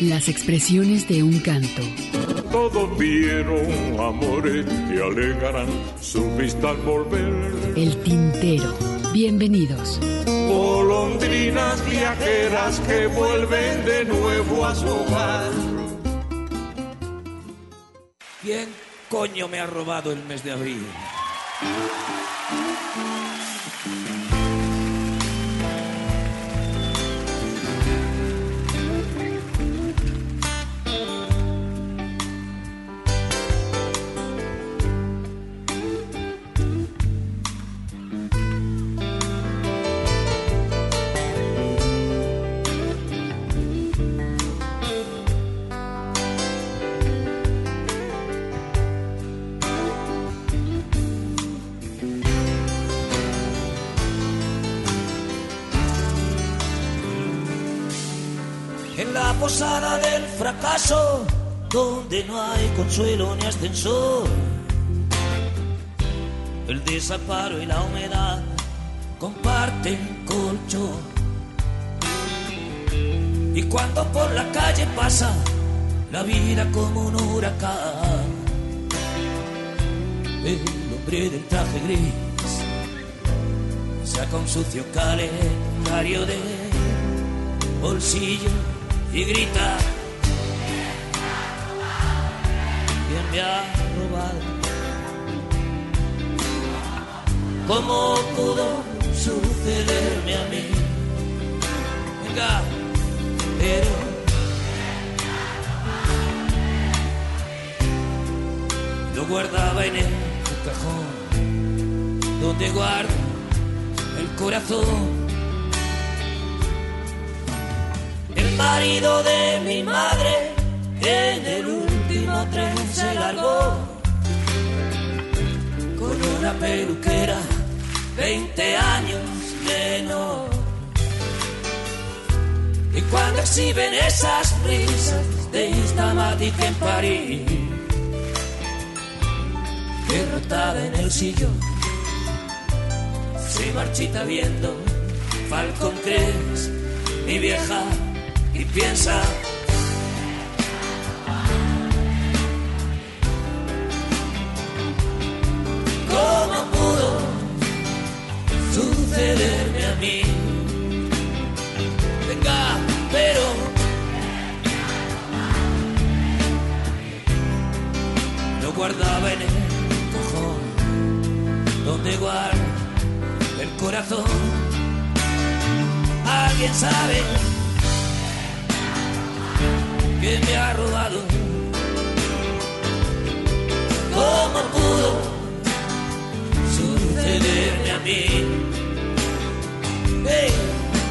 Las expresiones de un canto. Todos vieron amores que alegarán su vista al volver. El tintero. Bienvenidos. Golondrinas viajeras que vuelven de nuevo a su hogar. ¿Quién coño me ha robado el mes de abril? No hay consuelo ni ascensor, el desamparo y la humedad comparten colchón. Y cuando por la calle pasa la vida como un huracán, el hombre del traje gris saca un sucio calendario de bolsillo y grita me ha robado? ¿Cómo pudo sucederme a mí? Venga, pero lo guardaba en el cajón donde guardo el corazón. El marido de mi madre en el último tren se largó con una peluquera, 20 años menos. Y cuando exhiben esas risas de Instamatic en París, derrotada en el sillón, se marchita viendo Falcon Crest, mi vieja, y piensa. ¿Cómo pudo sucederme a mí? Venga, pero lo guardaba en el cajón donde guardo el corazón. ¿Alguien sabe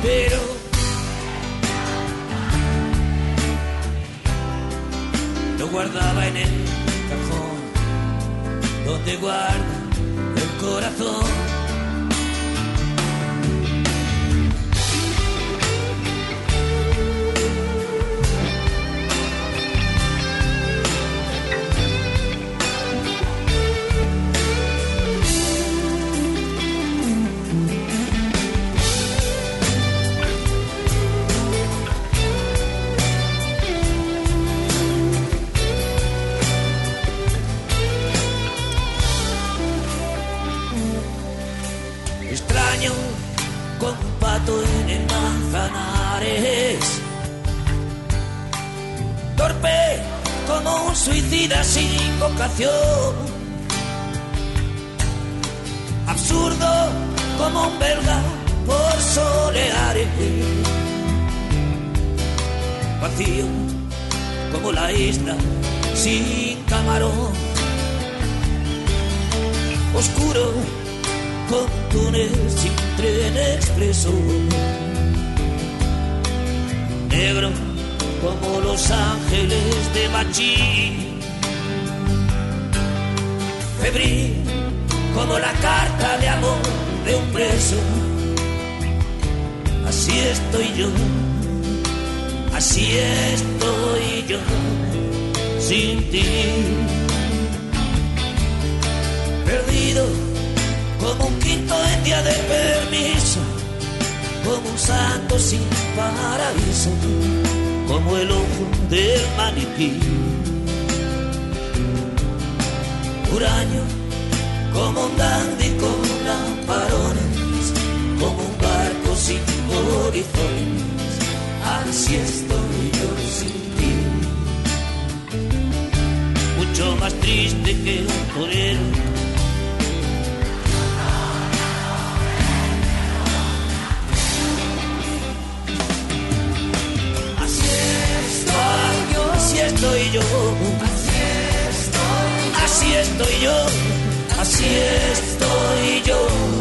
pero lo guardaba en el cajón donde guarda el corazón. Absurdo como un belga por soleares. Vacío como la isla sin camarón. Oscuro con túnel sin tren expreso. Negro como los ángeles de Machín. Febril como la carta de amor de un preso. Así estoy yo, así estoy yo, sin ti. Perdido como un quinto en día de permiso, como un santo sin paraíso, como el ojo del maniquí. Huraño como un dandy con lamparones, como un barco sin horizontes, así estoy yo sin ti. Mucho más triste que un torero. Así estoy yo, así estoy yo, así estoy yo así estoy yo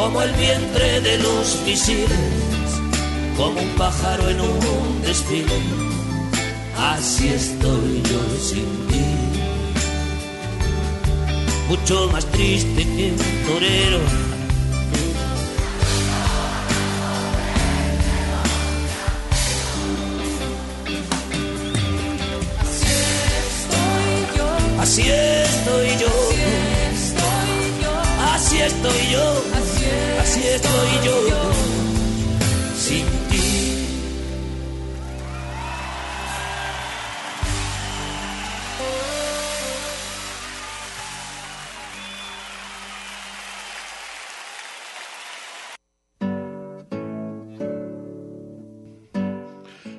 como el vientre de los misiles, como un pájaro en un desfile. Así estoy yo sin ti mucho más triste que un torero. Así estoy yo, así estoy yo, así estoy yo, sin ti.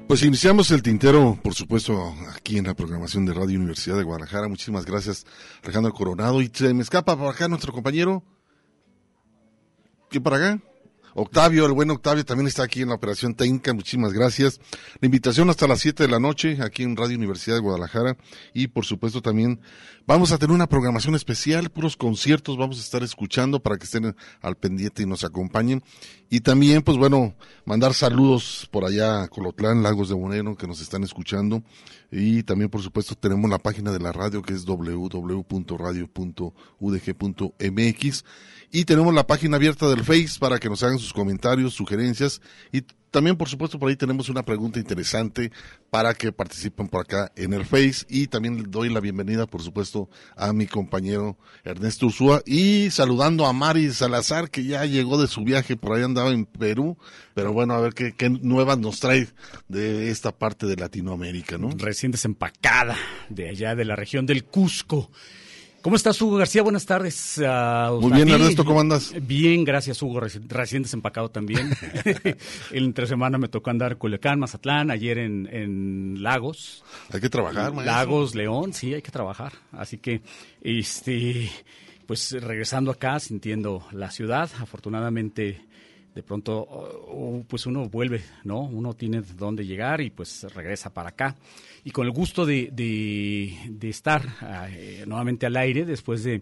Pues iniciamos el tintero, por supuesto, aquí en la programación de Radio Universidad de Guadalajara. Muchísimas gracias, Alejandro Coronado. Y se me escapa por acá nuestro compañero. ¿Qué para acá? Octavio, el buen Octavio también está aquí en la operación técnica, muchísimas gracias. La invitación hasta las 7 de la noche aquí en Radio Universidad de Guadalajara y por supuesto también vamos a tener una programación especial, puros conciertos vamos a estar escuchando para que estén al pendiente y nos acompañen. Y también, pues bueno, mandar saludos por allá a Colotlán, Lagos de Bonero, que nos están escuchando. Y también, por supuesto, tenemos la página de la radio que es www.radio.udg.mx. Y tenemos la página abierta del Face para que nos hagan sus comentarios, sugerencias. Y también, por supuesto, por ahí tenemos una pregunta interesante para que participen por acá en el Face. Y también doy la bienvenida, por supuesto, a mi compañero Ernesto Ursúa. Y saludando a Mari Salazar, que ya llegó de su viaje, por ahí andaba en Perú. Pero bueno, a ver qué, qué nuevas nos trae de esta parte de Latinoamérica, ¿no? Recién desempacada de allá de la región del Cusco. ¿Cómo estás, Hugo García? Buenas tardes. Uh, Muy bien, Ernesto, ¿cómo andas? Bien, gracias, Hugo. Reci recién desempacado también. El entre semana me tocó andar Culiacán, Mazatlán, ayer en, en Lagos. Hay que trabajar, maestro. Lagos, León, sí, hay que trabajar. Así que, este, pues regresando acá, sintiendo la ciudad, afortunadamente de pronto uh, pues uno vuelve, ¿no? Uno tiene dónde llegar y pues regresa para acá. Y con el gusto de, de, de estar uh, nuevamente al aire después de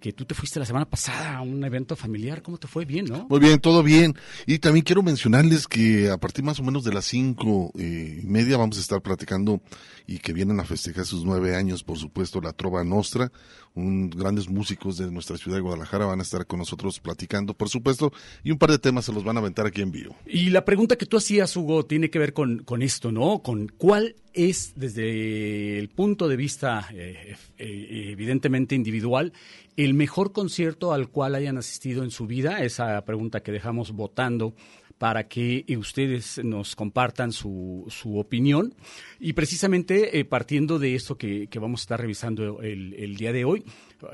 que tú te fuiste la semana pasada a un evento familiar. ¿Cómo te fue? Bien, ¿no? Muy bien, todo bien. Y también quiero mencionarles que a partir más o menos de las cinco eh, y media vamos a estar platicando y que vienen a festejar sus nueve años, por supuesto, la Trova Nostra. Un, grandes músicos de nuestra ciudad de Guadalajara van a estar con nosotros platicando, por supuesto, y un par de temas se los van a aventar aquí en vivo. Y la pregunta que tú hacías, Hugo, tiene que ver con, con esto, ¿no? Con cuál es, desde el punto de vista eh, eh, evidentemente individual, el mejor concierto al cual hayan asistido en su vida. Esa pregunta que dejamos votando para que eh, ustedes nos compartan su, su opinión. Y precisamente eh, partiendo de esto que, que, vamos a estar revisando el, el día de hoy,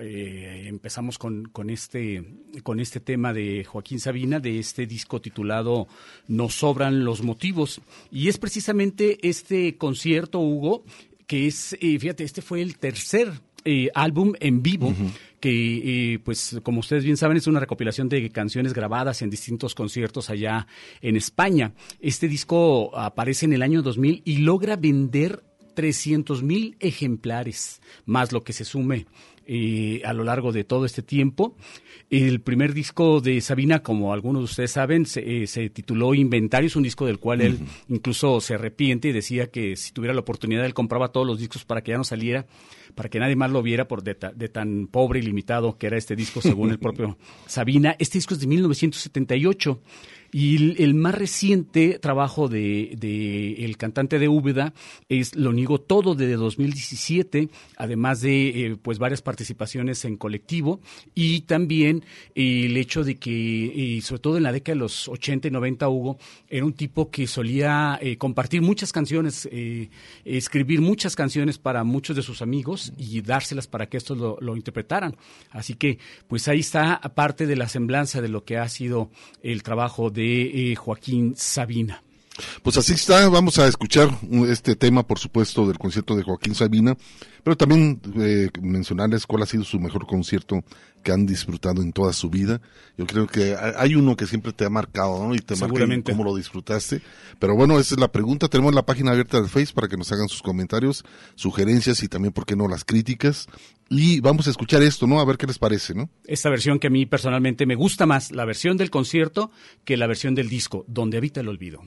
eh, empezamos con, con, este, con este tema de Joaquín Sabina, de este disco titulado Nos sobran los motivos. Y es precisamente este concierto, Hugo, que es, fíjate, este fue el tercer eh, álbum en vivo. que pues como ustedes bien saben es una recopilación de canciones grabadas en distintos conciertos allá en España. Este disco aparece en el año 2000 y logra vender 300 mil ejemplares, más lo que se sume eh, a lo largo de todo este tiempo. El primer disco de Sabina, como algunos de ustedes saben, se, eh, tituló Inventario, es un disco del cual él incluso se arrepiente y decía que si tuviera la oportunidad él compraba todos los discos para que ya no saliera, para que nadie más lo viera por de, de tan pobre y limitado que era este disco según el propio Sabina. Este disco es de 1978 y el, más reciente trabajo de, el cantante de Úbeda es Lo Niego Todo de 2017, además de eh, pues varias participaciones en colectivo y también el hecho de que, sobre todo en la década de los 80 y 90, Hugo, era un tipo que solía eh, compartir muchas canciones, eh, escribir muchas canciones para muchos de sus amigos y dárselas para que estos lo, lo interpretaran. Así que, pues ahí está parte de la semblanza de lo que ha sido el trabajo de de eh, Joaquín Sabina. Pues así está, vamos a escuchar este tema, por supuesto, del concierto de Joaquín Sabina, pero también eh, mencionarles cuál ha sido su mejor concierto que han disfrutado en toda su vida. Yo creo que hay uno que siempre te ha marcado, ¿no? Y te marca cómo lo disfrutaste. Pero bueno, esa es la pregunta. Tenemos la página abierta de Facebook para que nos hagan sus comentarios, sugerencias y también, ¿por qué no?, las críticas. Y vamos a escuchar esto, ¿no? A ver qué les parece, ¿no? Esta versión que a mí personalmente me gusta más, la versión del concierto que la versión del disco, donde habita el olvido.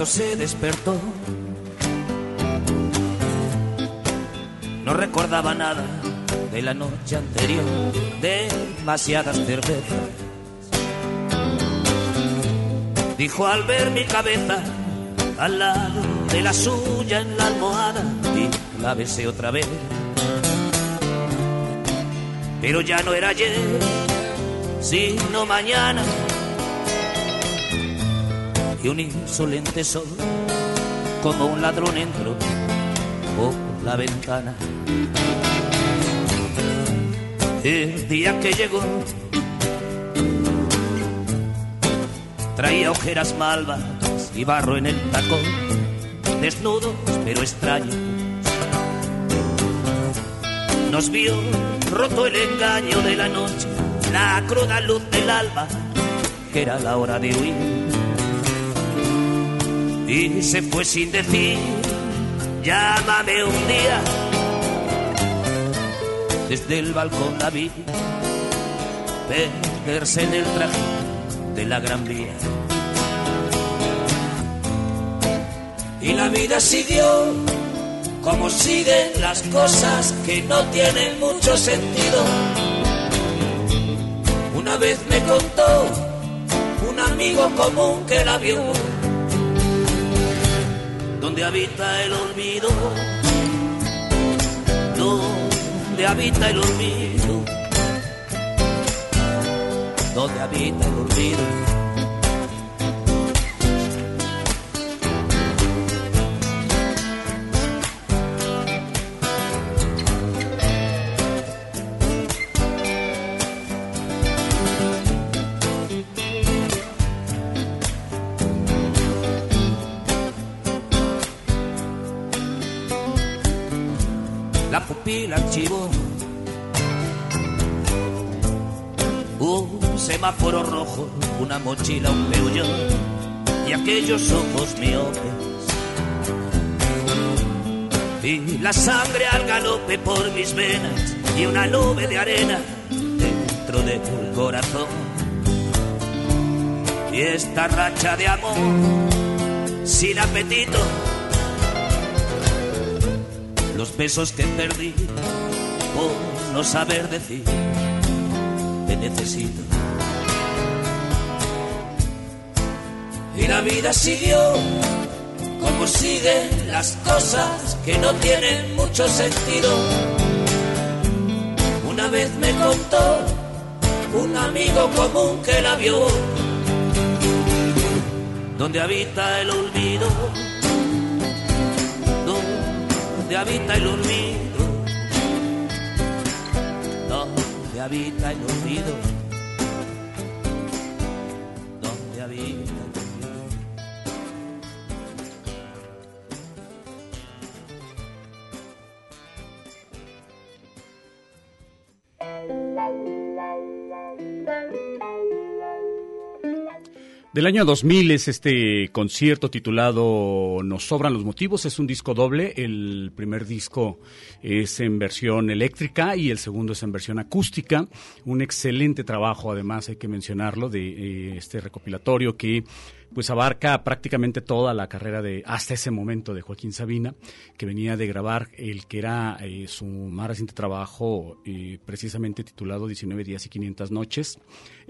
Cuando se despertó. No recordaba nada de la noche anterior, demasiadas cervezas. Dijo al ver mi cabeza al lado de la suya en la almohada y la besé otra vez. Pero ya no era ayer, sino mañana y un insolente sol, como un ladrón entró por la ventana. El día que llegó, traía ojeras malvas y barro en el tacón, desnudos pero extraños. Nos vio roto el engaño de la noche, la cruda luz del alba, que era la hora de huir y se fue sin decir, llámame un día. Desde el balcón la vi perderse en el traje de la gran vía. Y la vida siguió como siguen las cosas que no tienen mucho sentido. Una vez me contó un amigo común que la vio donde habita el olvido, donde habita el olvido, donde habita el olvido. Mochila, un peullo y aquellos ojos miopes. Y la sangre al galope por mis venas y una nube de arena dentro del corazón. Y esta racha de amor sin apetito, los besos que perdí por no saber decir te necesito. Y la vida siguió como siguen las cosas que no tienen mucho sentido. Una vez me contó un amigo común que la vio, donde habita el olvido, donde habita el olvido, donde habita el olvido, Del año 2000 es este concierto titulado Nos sobran los motivos, es un disco doble, el primer disco es en versión eléctrica y el segundo es en versión acústica, un excelente trabajo además hay que mencionarlo de eh, este recopilatorio que pues abarca prácticamente toda la carrera de hasta ese momento de Joaquín Sabina, que venía de grabar el que era eh, su más reciente trabajo, eh, precisamente titulado 19 días y 500 noches.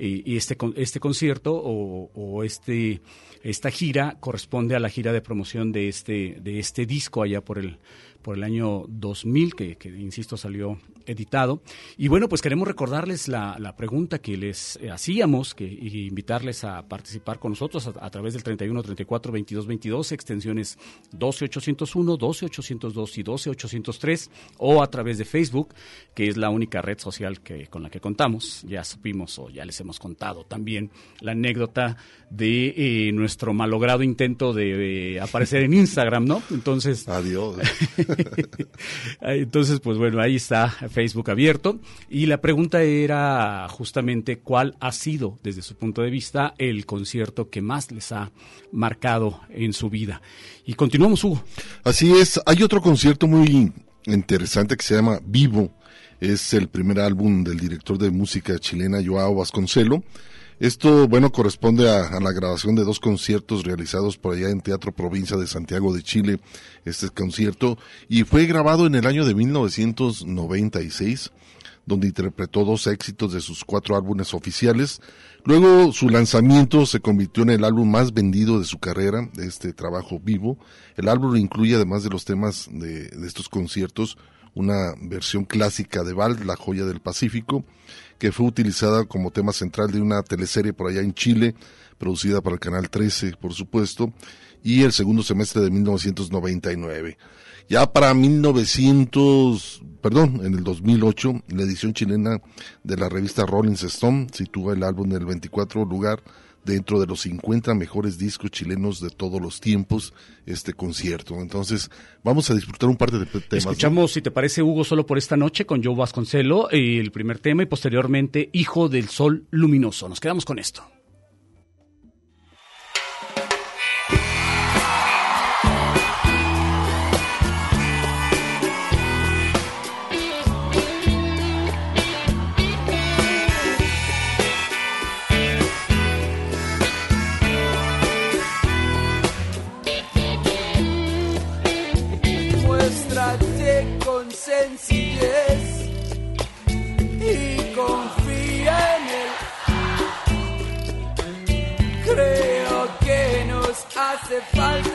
Y este, este concierto o, o este, esta gira corresponde a la gira de promoción de este, de este disco allá por el, por el año 2000, que, que, insisto salió editado. Y bueno, pues queremos recordarles la, la pregunta que les eh, hacíamos, que, y invitarles a participar con nosotros a, a través del 31 34 22 22, extensiones 12 801, 12 802 y 12 803, o a través de Facebook, que es la única red social que, con la que contamos. Ya supimos o ya les hemos contado también la anécdota de eh, nuestro malogrado intento de eh, aparecer en Instagram, ¿no? Entonces, Adiós. entonces, pues bueno, ahí está Facebook abierto. Y la pregunta era justamente cuál ha sido, desde su punto de vista, el concierto que más les ha marcado en su vida. Y continuamos, Hugo. Así es, hay otro concierto muy interesante que se llama Vivo. Es el primer álbum del director de música chilena Joao Vasconcelo. Esto, bueno, corresponde a, la grabación de dos conciertos realizados por allá en Teatro Provincia de Santiago de Chile, este concierto, y fue grabado en el año de 1996, donde interpretó dos éxitos de sus cuatro álbumes oficiales. Luego su lanzamiento se convirtió en el álbum más vendido de su carrera, de este trabajo vivo. El álbum incluye, además de los temas de, estos conciertos, una versión clásica de Val, La joya del Pacífico, que fue utilizada como tema central de una teleserie por allá en Chile, producida para el Canal 13, por supuesto, y el segundo semestre de 1999. Ya para 1900, perdón, en el 2008, la edición chilena de la revista Rolling Stone sitúa el álbum en el 24 lugar dentro de los 50 mejores discos chilenos de todos los tiempos, este concierto. Entonces, vamos a disfrutar un par de temas. Escuchamos, si te parece, Hugo, solo por esta noche con Joe Vasconcelo, el primer tema y posteriormente Hijo del Sol Luminoso. Nos quedamos con esto. Sencillez y confía en él. Creo que nos hace falta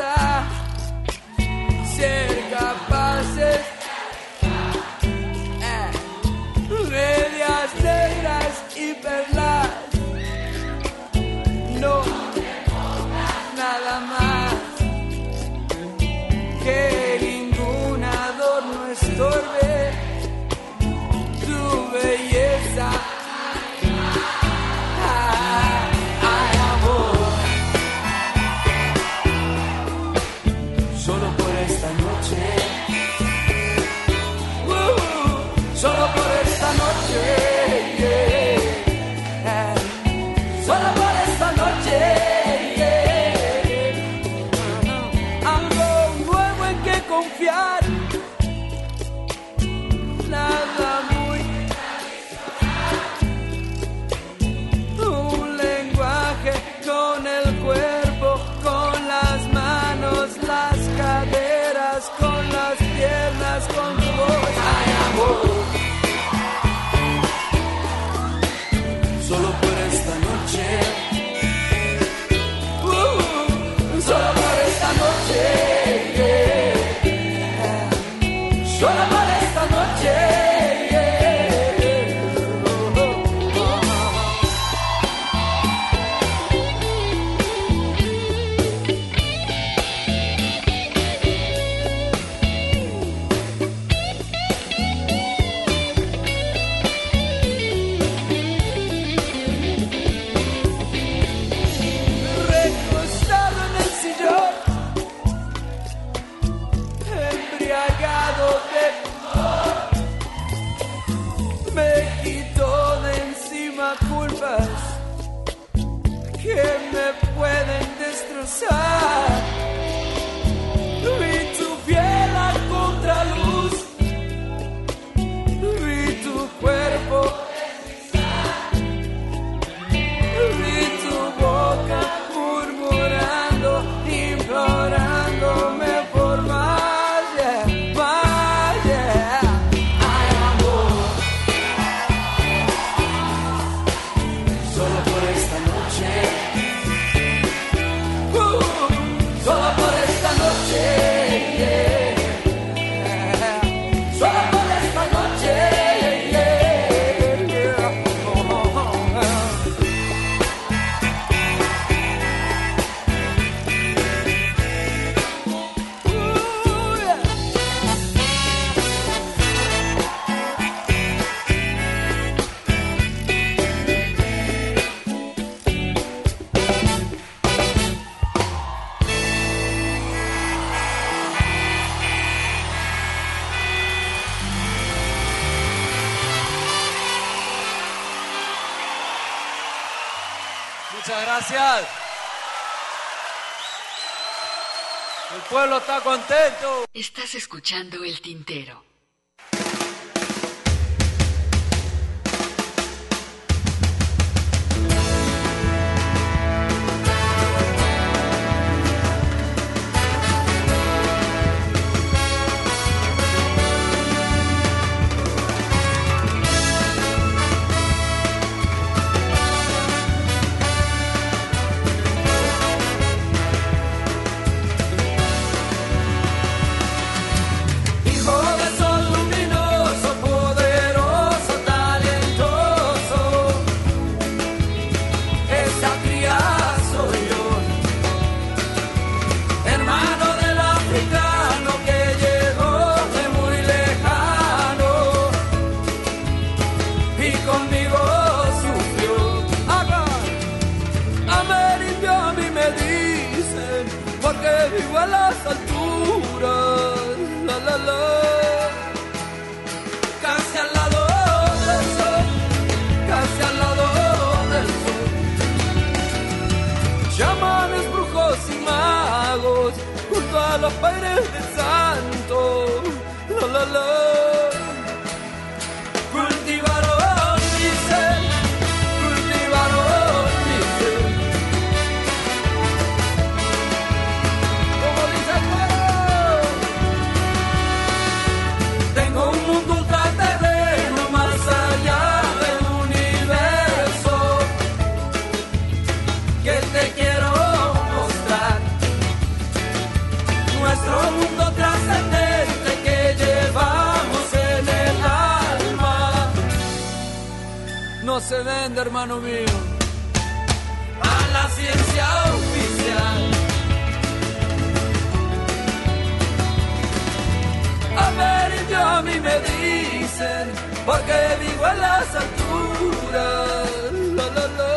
Estás escuchando el tintero. se vende, hermano mío. A la ciencia oficial. A ver, yo a mí me dicen, porque vivo en las alturas. La, la.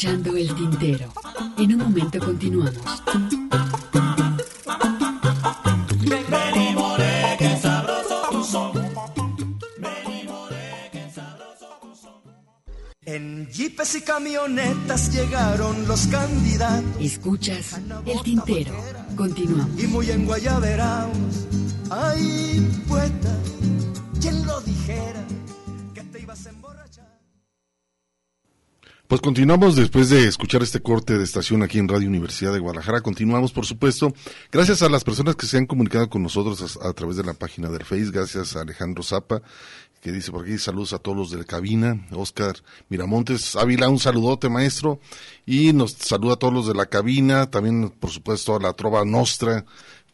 Escuchando El Tintero. En un momento continuamos. En jeepes y camionetas llegaron los candidatos. Escuchas El Tintero. Continuamos. Y muy enguayaberaos. Ay, poeta, ¿quién lo dijera? Pues continuamos después de escuchar este corte de estación aquí en Radio Universidad de Guadalajara. Continuamos, por supuesto, gracias a las personas que se han comunicado con nosotros a, través de la página del Face. Gracias a Alejandro Zapa, que dice por aquí saludos a todos los de la cabina. Oscar Miramontes Ávila, un saludote, maestro. Y nos saluda a todos los de la cabina. También, por supuesto, a la Trova Nostra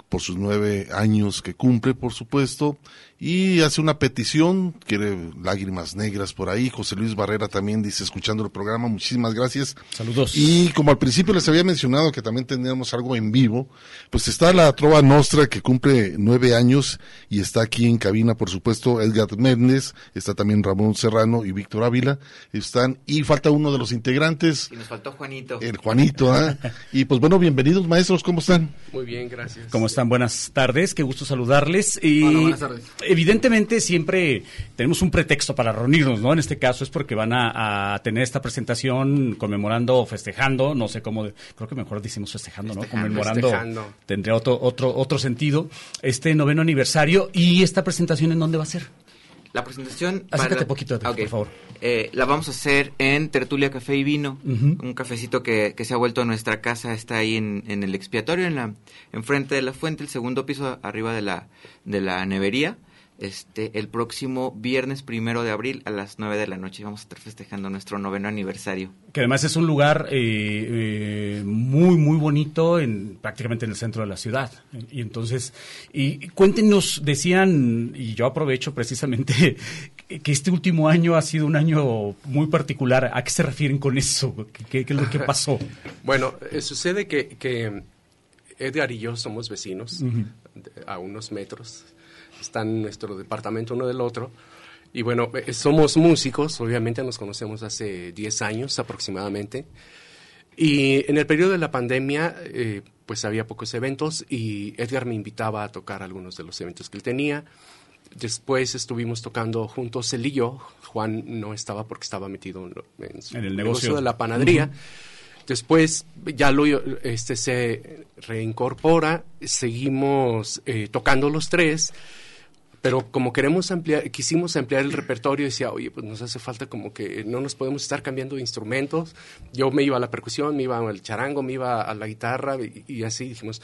por sus nueve años que cumple, por supuesto, y hace una petición, quiere lágrimas negras por ahí. José Luis Barrera también dice, escuchando el programa, muchísimas gracias. Saludos. Y como al principio les había mencionado que también tendríamos algo en vivo, pues está la Trova Nostra que cumple nueve años y está aquí en cabina, por supuesto, Edgar Méndez, está también Ramón Serrano y Víctor Ávila, están, y falta uno de los integrantes. Y nos faltó Juanito. El Juanito, ¿ah? Y pues bueno, bienvenidos maestros, ¿cómo están? Muy bien, gracias. ¿Cómo están? Buenas tardes, qué gusto saludarles. Y Hola, buenas tardes. evidentemente siempre tenemos un pretexto para reunirnos, ¿no? En este caso es porque van a, a tener esta presentación conmemorando, o festejando, no sé cómo, creo que mejor decimos festejando, ¿no? Festejando. Conmemorando Festejando. tendría otro, otro, otro sentido, este noveno aniversario. ¿Y esta presentación en dónde va a ser? La presentación... Acércate para- poquito, Ah, ok. por favor. Eh, la vamos a hacer en Tertulia Café y Vino, un cafecito que, que se ha vuelto a nuestra casa, está ahí en, en el expiatorio, en la enfrente de la fuente, el segundo piso arriba de la, de la nevería. Este, el próximo viernes primero de abril a las 9 de la noche vamos a estar festejando nuestro noveno aniversario. Que además es un lugar eh, eh, muy, muy bonito, en, prácticamente en el centro de la ciudad. Y entonces, y cuéntenos, decían, y yo aprovecho precisamente, que este último año ha sido un año muy particular. ¿A qué se refieren con eso? ¿Qué, qué es lo que pasó? Bueno, eh, sucede que, que Edgar y yo somos vecinos a unos metros. Están en nuestro departamento uno del otro. Y bueno, eh, somos músicos, obviamente nos conocemos hace 10 años aproximadamente. Y en el periodo de la pandemia, eh, pues había pocos eventos y Edgar me invitaba a tocar algunos de los eventos que él tenía. Después estuvimos tocando juntos él y yo. Juan no estaba porque estaba metido en, su En el negocio. de la panadería. Después ya lo este se reincorpora, seguimos eh, tocando los tres, pero como queremos ampliar, quisimos ampliar el repertorio, decía, oye, pues nos hace falta como que no nos podemos estar cambiando de instrumentos. Yo me iba a la percusión, me iba al charango, me iba a la guitarra y, y así dijimos,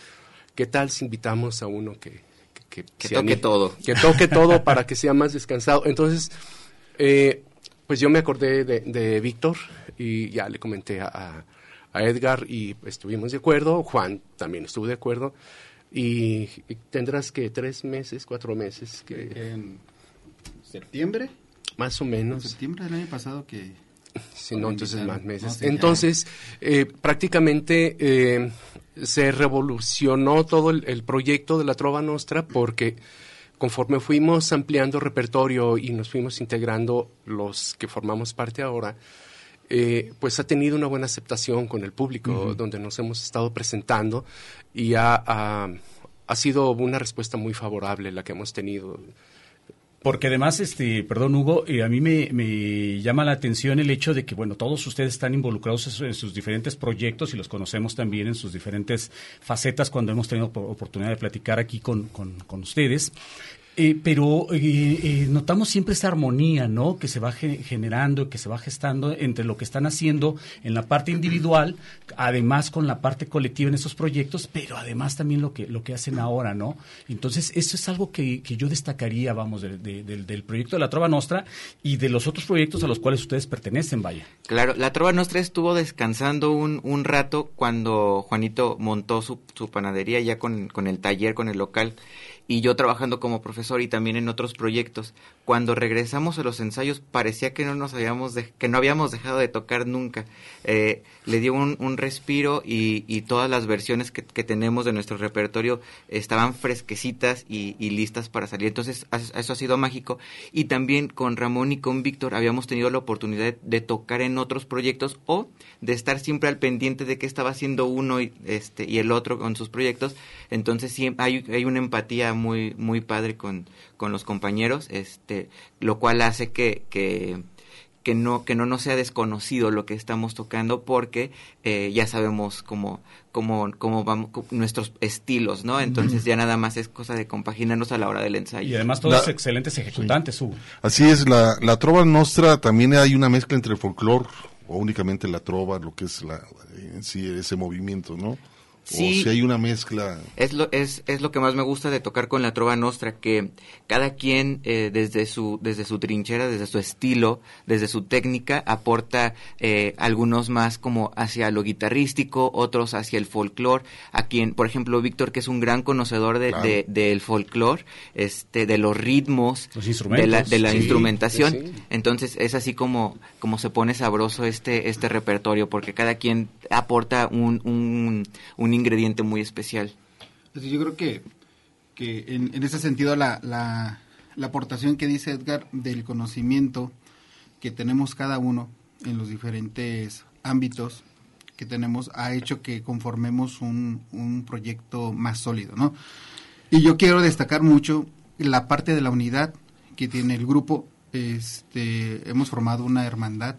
¿qué tal si invitamos a uno que, que, toque anime? todo. Que toque todo para que sea más descansado. Entonces, eh, pues yo me acordé de, de Víctor y ya le comenté a Edgar y estuvimos de acuerdo, Juan también estuvo de acuerdo y, y tendrás que tres meses, cuatro meses que En septiembre, más o en menos. septiembre del año pasado que Sí, no, entonces más meses. No, sí, ya. entonces, eh, prácticamente eh, se revolucionó todo el, el proyecto de la Trova Nostra porque conforme fuimos ampliando repertorio y nos fuimos integrando los que formamos parte ahora, eh, pues ha tenido una buena aceptación con el público, donde nos hemos estado presentando y ha, ha- ha sido una respuesta muy favorable la que hemos tenido. Porque además, este, perdón Hugo, eh, a mí me, me llama la atención el hecho de que, bueno, todos ustedes están involucrados en su- en sus diferentes proyectos y los conocemos también en sus diferentes facetas cuando hemos tenido po- oportunidad de platicar aquí con, con- con ustedes. Eh, pero eh, eh, notamos siempre esa armonía, ¿no? Que se va ge- generando, que se va gestando entre lo que están haciendo en la parte individual, además con la parte colectiva en esos proyectos, pero además también lo que lo que hacen ahora, ¿no? Entonces eso es algo que, que yo destacaría, vamos, de- de- del proyecto de la Trova Nostra y de los otros proyectos a los cuales ustedes pertenecen, vaya. Claro, la Trova Nostra estuvo descansando un, un rato cuando Juanito montó su, su panadería ya con, con el taller, con el local, y yo trabajando como profesor y también en otros proyectos. Cuando regresamos a los ensayos parecía que no nos habíamos de- que no habíamos dejado de tocar nunca. Eh, le dio un, un respiro y, y todas las versiones que, que tenemos de nuestro repertorio estaban fresquecitas y, y listas para salir. Entonces eso ha sido mágico. Y también con Ramón y con Víctor habíamos tenido la oportunidad de, de tocar en otros proyectos o de estar siempre al pendiente de qué estaba haciendo uno y, este, y el otro con sus proyectos. Entonces sí, hay, hay una empatía muy, muy padre con, con los compañeros, este, lo cual hace que, que, que no, que no nos sea desconocido lo que estamos tocando porque eh, ya sabemos cómo, cómo, cómo vamos, nuestros estilos, ¿no? Entonces ya nada más es cosa de compaginarnos a la hora del ensayo. Y además todos excelentes ejecutantes, Hugo. Así es, la, la trova nostra también hay una mezcla entre el folclore o únicamente la trova, lo que es la, en sí ese movimiento, ¿no? Sí. O si hay una mezcla. Es lo, es, es lo que más me gusta de tocar con la trova nostra, que cada quien eh, desde, su, desde su trinchera, desde su estilo, desde su técnica, aporta eh, algunos más como hacia lo guitarrístico, otros hacia el folclore. A quien, por ejemplo, Víctor, que es un gran conocedor de, Claro. de- del folclore, este, de los ritmos, Los de instrumentos. la, de la Sí, instrumentación. sí. Entonces es así como, como se pone sabroso este, este repertorio, porque cada quien aporta un, un, un ingrediente muy especial. Yo creo que, que en, en ese sentido la, la, la aportación que dice Edgar del conocimiento que tenemos cada uno en los diferentes ámbitos que tenemos ha hecho que conformemos un, un proyecto más sólido, ¿no? Y yo quiero destacar mucho la parte de la unidad que tiene el grupo. Este, hemos formado una hermandad.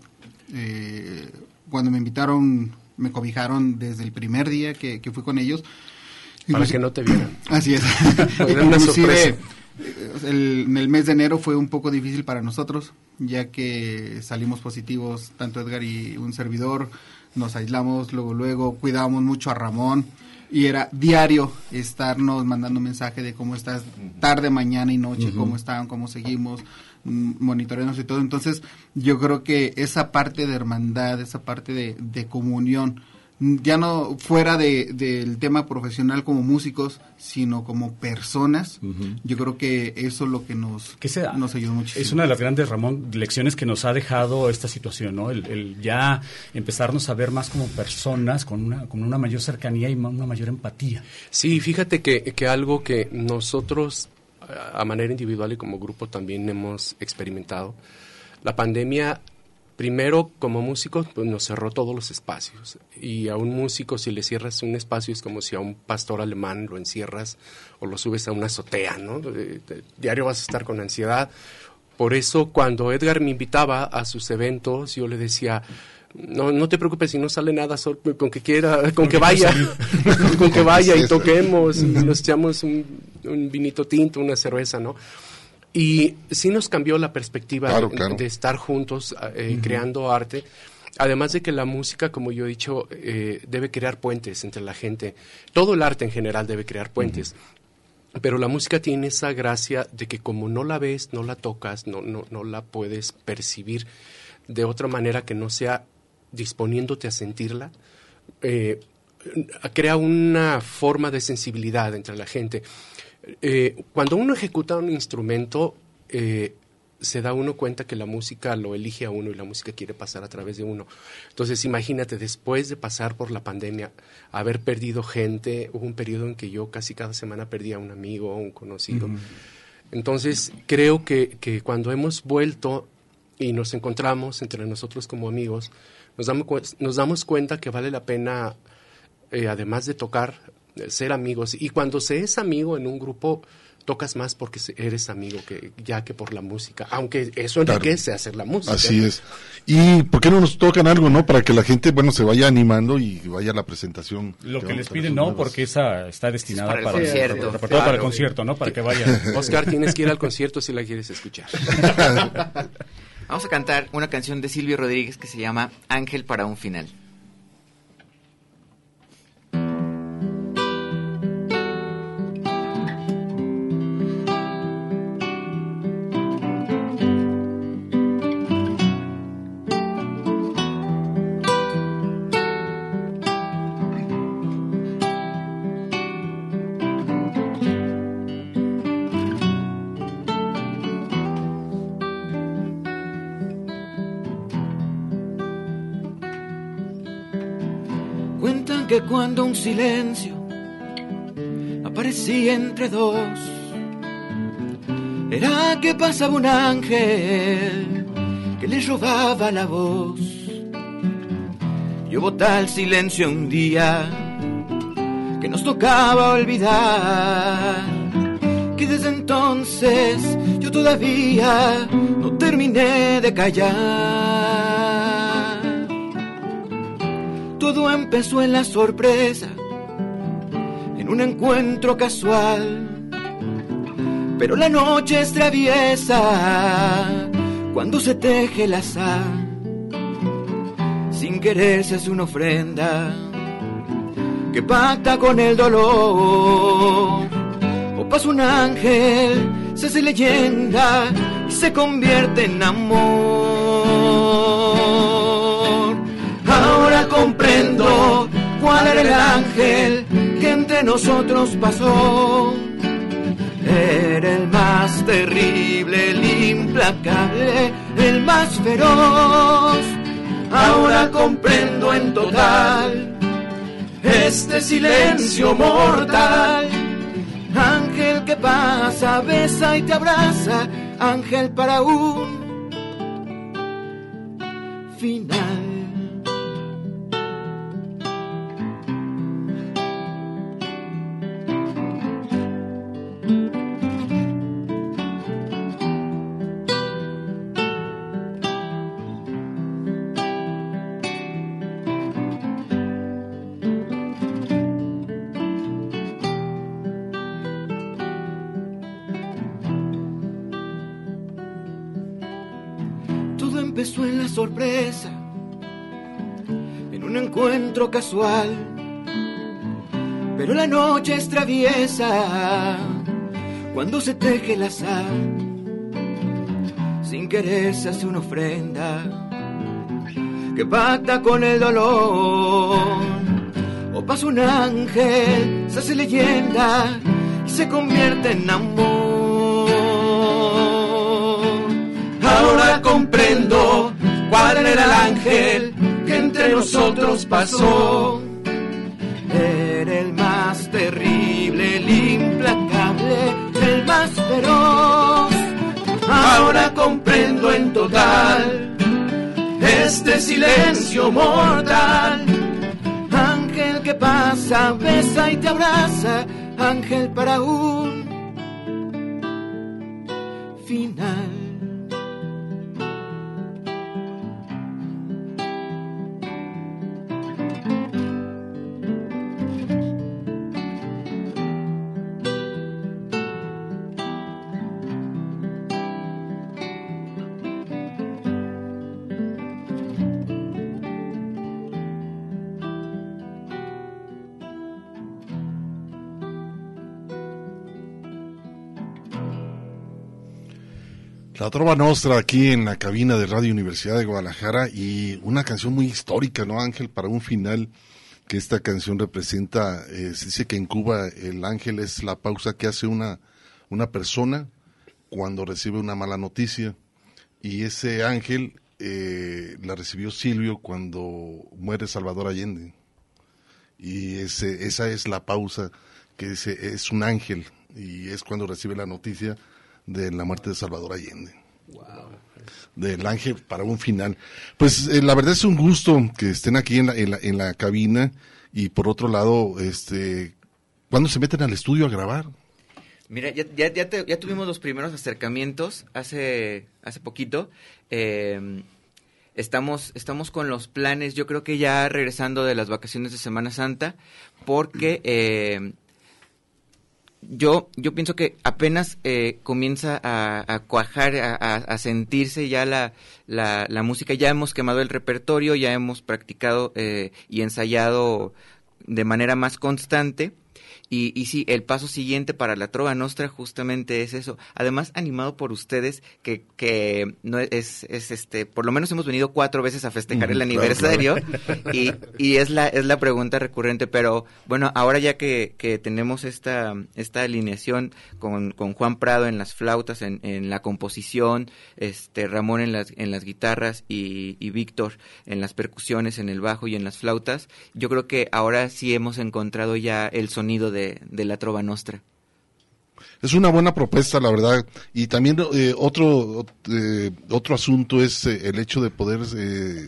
Eh, cuando me invitaron, me cobijaron desde el primer día que, que fui con ellos. Para Inclusi- que no te vieran. Así es. Era una Inclusive, sorpresa. eh, el- en el mes de enero fue un poco difícil para nosotros, ya que salimos positivos, tanto Edgar y un servidor, nos aislamos, luego, luego cuidábamos mucho a Ramón, y era diario estarnos mandando mensaje de cómo estás, tarde, mañana y noche, cómo están, cómo seguimos, mm, monitorearnos y todo. Entonces, yo creo que esa parte de hermandad, esa parte de, de comunión, ya no fuera de, del tema profesional como músicos, sino como personas, yo creo que eso es lo que nos, Que sea- nos ayudó muchísimo. Es una de las grandes, Ramón, lecciones que nos ha dejado esta situación, ¿no? El, el ya empezarnos a ver más como personas, con una, con una mayor cercanía y una mayor empatía. Sí, fíjate que, que algo que nosotros a manera individual y como grupo también hemos experimentado, la pandemia, primero como músicos, pues nos cerró todos los espacios. Y a un músico si le cierras un espacio es como si a un pastor alemán lo encierras o lo subes a una azotea, ¿no? De- diario vas a estar con ansiedad. Por eso cuando Edgar me invitaba a sus eventos, yo le decía, no, no te preocupes si no sale nada, sol- con que quiera, con que vaya, con que vaya y toquemos y nos echamos un, un vinito tinto, una cerveza, ¿no? Y sí nos cambió la perspectiva Claro, de, claro. de estar juntos eh, creando arte. Además de que la música, como yo he dicho, eh, debe crear puentes entre la gente. Todo el arte en general debe crear puentes. Pero la música tiene esa gracia de que como no la ves, no la tocas, no, no, no la puedes percibir de otra manera que no sea disponiéndote a sentirla, eh, crea una forma de sensibilidad entre la gente. Eh, cuando uno ejecuta un instrumento, eh, se da uno cuenta que la música lo elige a uno y la música quiere pasar a través de uno. Entonces, imagínate, después de pasar por la pandemia, haber perdido gente, hubo un periodo en que yo casi cada semana perdía a un amigo o un conocido. Entonces, creo que, que cuando hemos vuelto y nos encontramos entre nosotros como amigos, nos damos, cu- nos damos cuenta que vale la pena, eh, además de tocar, eh, ser amigos. Y cuando se es amigo en un grupo, tocas más porque se- eres amigo que ya que por la música. Aunque eso Claro. enriquece hacer la música. Así es. ¿Y por qué no nos tocan algo, no? Para que la gente, bueno, se vaya animando y vaya a la presentación. Lo que les piden, no, porque esa está destinada Es para, para el concierto. para el Claro. concierto, ¿no? Para que vayan. Oscar, tienes que ir al concierto si la quieres escuchar. Vamos a cantar una canción de Silvio Rodríguez que se llama Ángel para un final. Un silencio aparecía entre dos, era que pasaba un ángel que le robaba la voz. Y hubo tal silencio un día que nos tocaba olvidar, que desde entonces yo todavía no terminé de callar. Todo empezó en la sorpresa, en un encuentro casual. Pero la noche es traviesa cuando se teje el azar. Sin querer se hace una ofrenda que pacta con el dolor. O pasa un ángel, se hace leyenda y se convierte en amor. El ángel que entre nosotros pasó. Era el más terrible, el implacable, el más feroz. Ahora comprendo en total este silencio mortal. Ángel que pasa, besa y te abraza, ángel para un final. Casual. Pero la noche es traviesa cuando se teje el azar. Sin querer se hace una ofrenda que pacta con el dolor. O pasa un ángel, se hace leyenda y se convierte en amor. Ahora comprendo cuál era el ángel entre nosotros pasó. Era el más terrible, el implacable, el más feroz. Ahora comprendo en total este silencio mortal. Ángel que pasa, besa y te abraza, ángel para un final. La Trova Nostra aquí en la cabina de Radio Universidad de Guadalajara y una canción muy histórica, ¿no, Ángel? Para un final que esta canción representa, eh, se dice que en Cuba el ángel es la pausa que hace una, una persona cuando recibe una mala noticia. Y ese ángel eh, la recibió Silvio cuando muere Salvador Allende. Y ese, esa es la pausa que dice es un ángel. Y es cuando recibe la noticia de la muerte de Salvador Allende. Del ángel para un final. Pues eh, la verdad es un gusto que estén aquí en la, en la, cabina y por otro lado, este, ¿cuándo se meten al estudio a grabar? Mira, ya, ya, ya, te- tuvimos los primeros acercamientos hace, hace poquito. Eh, estamos, estamos con los planes, yo creo que ya regresando de las vacaciones de Semana Santa, porque eh, yo, yo pienso que apenas eh, comienza a, cuajar, a sentirse ya la, la, la música. Ya hemos quemado el repertorio, ya hemos practicado eh, y ensayado de manera más constante. Y, y sí, el paso siguiente para la Trova Nostra justamente es eso. Además, animado por ustedes, que, que no es, es este, por lo menos hemos venido cuatro veces a festejar el claro, aniversario. claro. Y, y es la, es la pregunta recurrente, pero bueno, ahora ya que, que tenemos esta, esta alineación con, con Juan Prado en las flautas, en, en la composición, este Ramón en las, en las guitarras y, y Víctor en las percusiones, en el bajo y en las flautas, yo creo que ahora sí hemos encontrado ya el sonido de, de la trova nostra. Es una buena propuesta, la verdad. Y también eh, otro eh, otro asunto es eh, el hecho de poder eh,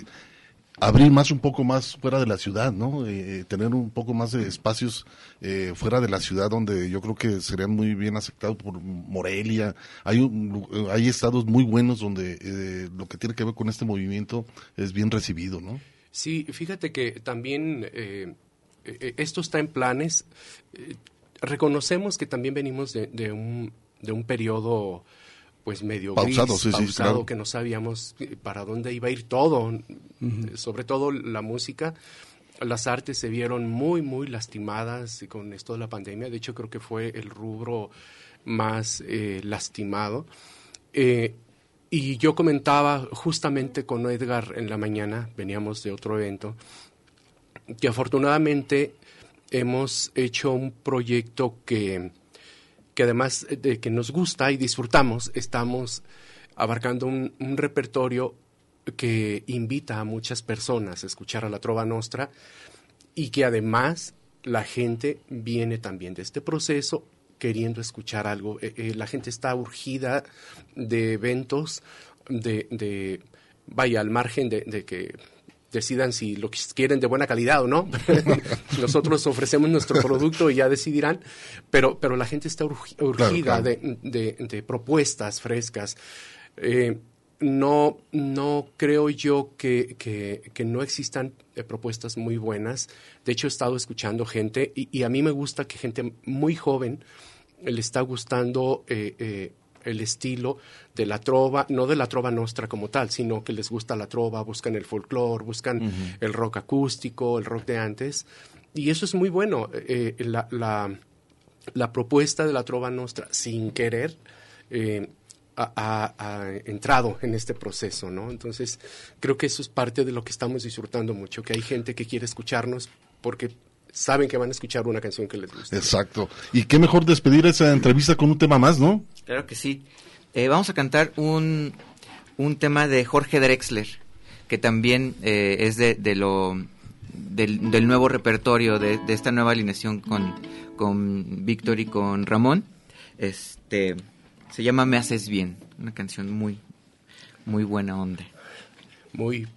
abrir más un poco más fuera de la ciudad, ¿no? Eh, tener un poco más de espacios eh, fuera de la ciudad donde yo creo que serían muy bien aceptados por Morelia. Hay un hay estados muy buenos donde eh, lo que tiene que ver con este movimiento es bien recibido, ¿no? Sí, fíjate que también esto está en planes. Eh, reconocemos que también venimos de, de un, de un periodo pues medio Pausado, gris, sí, sí, pausado, claro. que no sabíamos eh, para dónde iba a ir todo, eh, sobre todo la música. Las artes se vieron muy, muy lastimadas con esto de la pandemia. De hecho, creo que fue el rubro más eh, lastimado. Eh, y yo comentaba justamente con Edgar en la mañana, veníamos de otro evento, que afortunadamente hemos hecho un proyecto que, que además de que nos gusta y disfrutamos, estamos abarcando un, repertorio que invita a muchas personas a escuchar a la Trova Nostra y que además la gente viene también de este proceso queriendo escuchar algo. Eh, eh, la gente está urgida de eventos, de, de vaya, al margen de, de que decidan si lo quieren de buena calidad o no. Nosotros ofrecemos nuestro producto y ya decidirán, pero, pero la gente está urgi- urgida claro. De, de- de propuestas frescas. Eh, no, no creo yo que, que- que no existan eh, propuestas muy buenas. De hecho, he estado escuchando gente y, y a mí me gusta que gente muy joven le está gustando eh, el estilo de la trova, no de la trova nostra como tal, sino que les gusta la trova, buscan el folclore, buscan el rock acústico, el rock de antes. Y eso es muy bueno. Eh, la, la- la propuesta de la trova nostra, sin querer, eh, ha, ha- ha entrado en este proceso, ¿no? Entonces, creo que eso es parte de lo que estamos disfrutando mucho, que hay gente que quiere escucharnos porque saben que van a escuchar una canción que les gusta. Exacto. Y qué mejor despedir esa entrevista con un tema más, ¿no? Claro que sí. Eh, vamos a cantar un, un tema de Jorge Drexler, que también eh, es de, de lo del, del nuevo repertorio, de, de esta nueva alineación con, con Víctor y con Ramón. Este se llama Me haces bien, una canción muy muy buena onda. Muy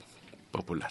popular.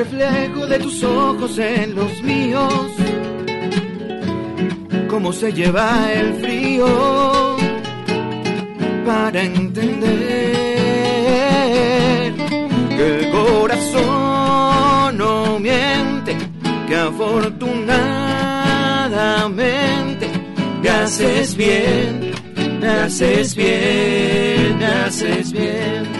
reflejo de tus ojos en los míos, cómo se lleva el frío para entender que el corazón no miente, que afortunadamente me haces bien, me haces bien, me haces bien.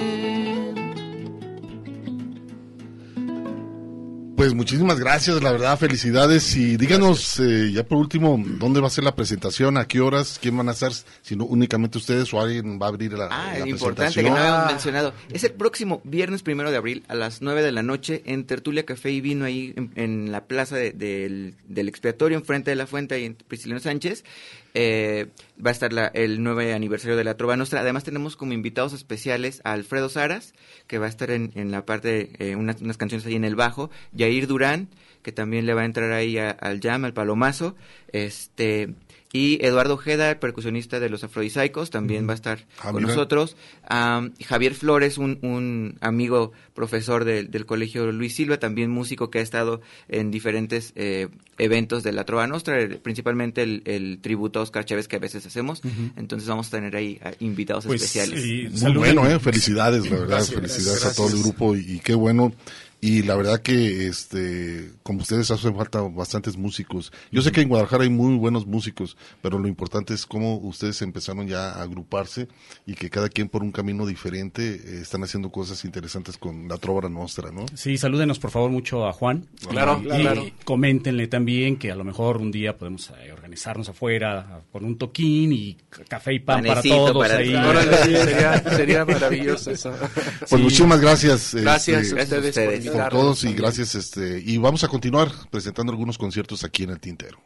Pues muchísimas gracias, la verdad, felicidades. Y díganos, eh, ya por último, ¿dónde va a ser la presentación? ¿A qué horas? ¿Quién van a estar? Si no, únicamente ustedes o alguien va a abrir la, Ah, la es importante que no habíamos mencionado. Es el próximo viernes primero de abril a las 9 de la noche en Tertulia Café y Vino ahí en, en la plaza de- del, del expiatorio, enfrente de la fuente, ahí en Prisciliano Sánchez. Eh, va a estar la- el 9 aniversario de la Trova Nostra. Además tenemos como invitados especiales a Alfredo Saras, que va a estar en, la parte, eh, unas, canciones ahí en el bajo. Yair Durán, que también le va a entrar ahí al jam, al palomazo. Este... Y Eduardo Ojeda, el percusionista de los Afrodisíacos, también va a estar Ah, con mira. nosotros. Am, Javier Flores, un, un amigo profesor del- del colegio Luis Silva, también músico que ha estado en diferentes eh, eventos de la Trova Nostra, el- principalmente el, el tributo a Oscar Chávez que a veces hacemos. Entonces vamos a tener ahí a invitados Pues, especiales. y Muy bueno, ¿eh? Felicidades, la verdad, Gracias, felicidades gracias. a todo el grupo y, y qué bueno. Y la verdad que, este, como ustedes hacen falta bastantes músicos. Yo sé que en Guadalajara hay muy buenos músicos, pero lo importante es cómo ustedes empezaron ya a agruparse y que cada quien por un camino diferente eh, están haciendo cosas interesantes con la Trova Nostra, ¿no? Sí, salúdenos por favor mucho a Juan. Claro, y, claro. y coméntenle también que a lo mejor un día podemos eh, organizarnos afuera con un toquín y café y pan Panecito para todos para ahí. sería- sería maravilloso eso. Pues Sí. muchísimas gracias. Gracias este, a ustedes por por todos y gracias, este, y vamos a continuar presentando algunos conciertos aquí en el Tintero.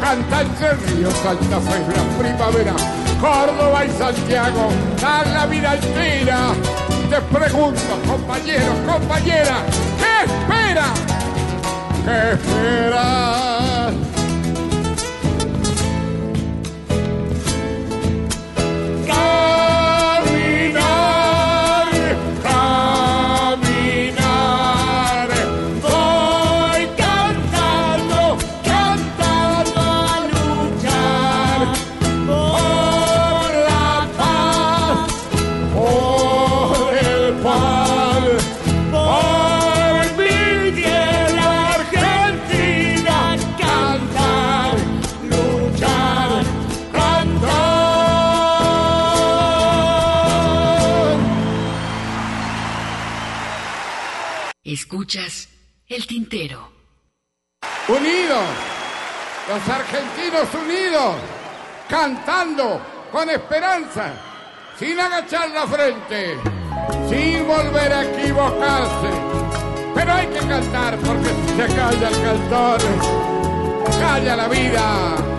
Canta entre ríos, Santa Fe, la primavera, Córdoba y Santiago, dan la vida entera. Te pregunto, compañero, compañera, ¿qué espera? ¿Qué espera? El tintero. Unidos, los argentinos unidos, cantando con esperanza, sin agachar la frente, sin volver a equivocarse. Pero hay que cantar porque si se calla el cantor, calla la vida.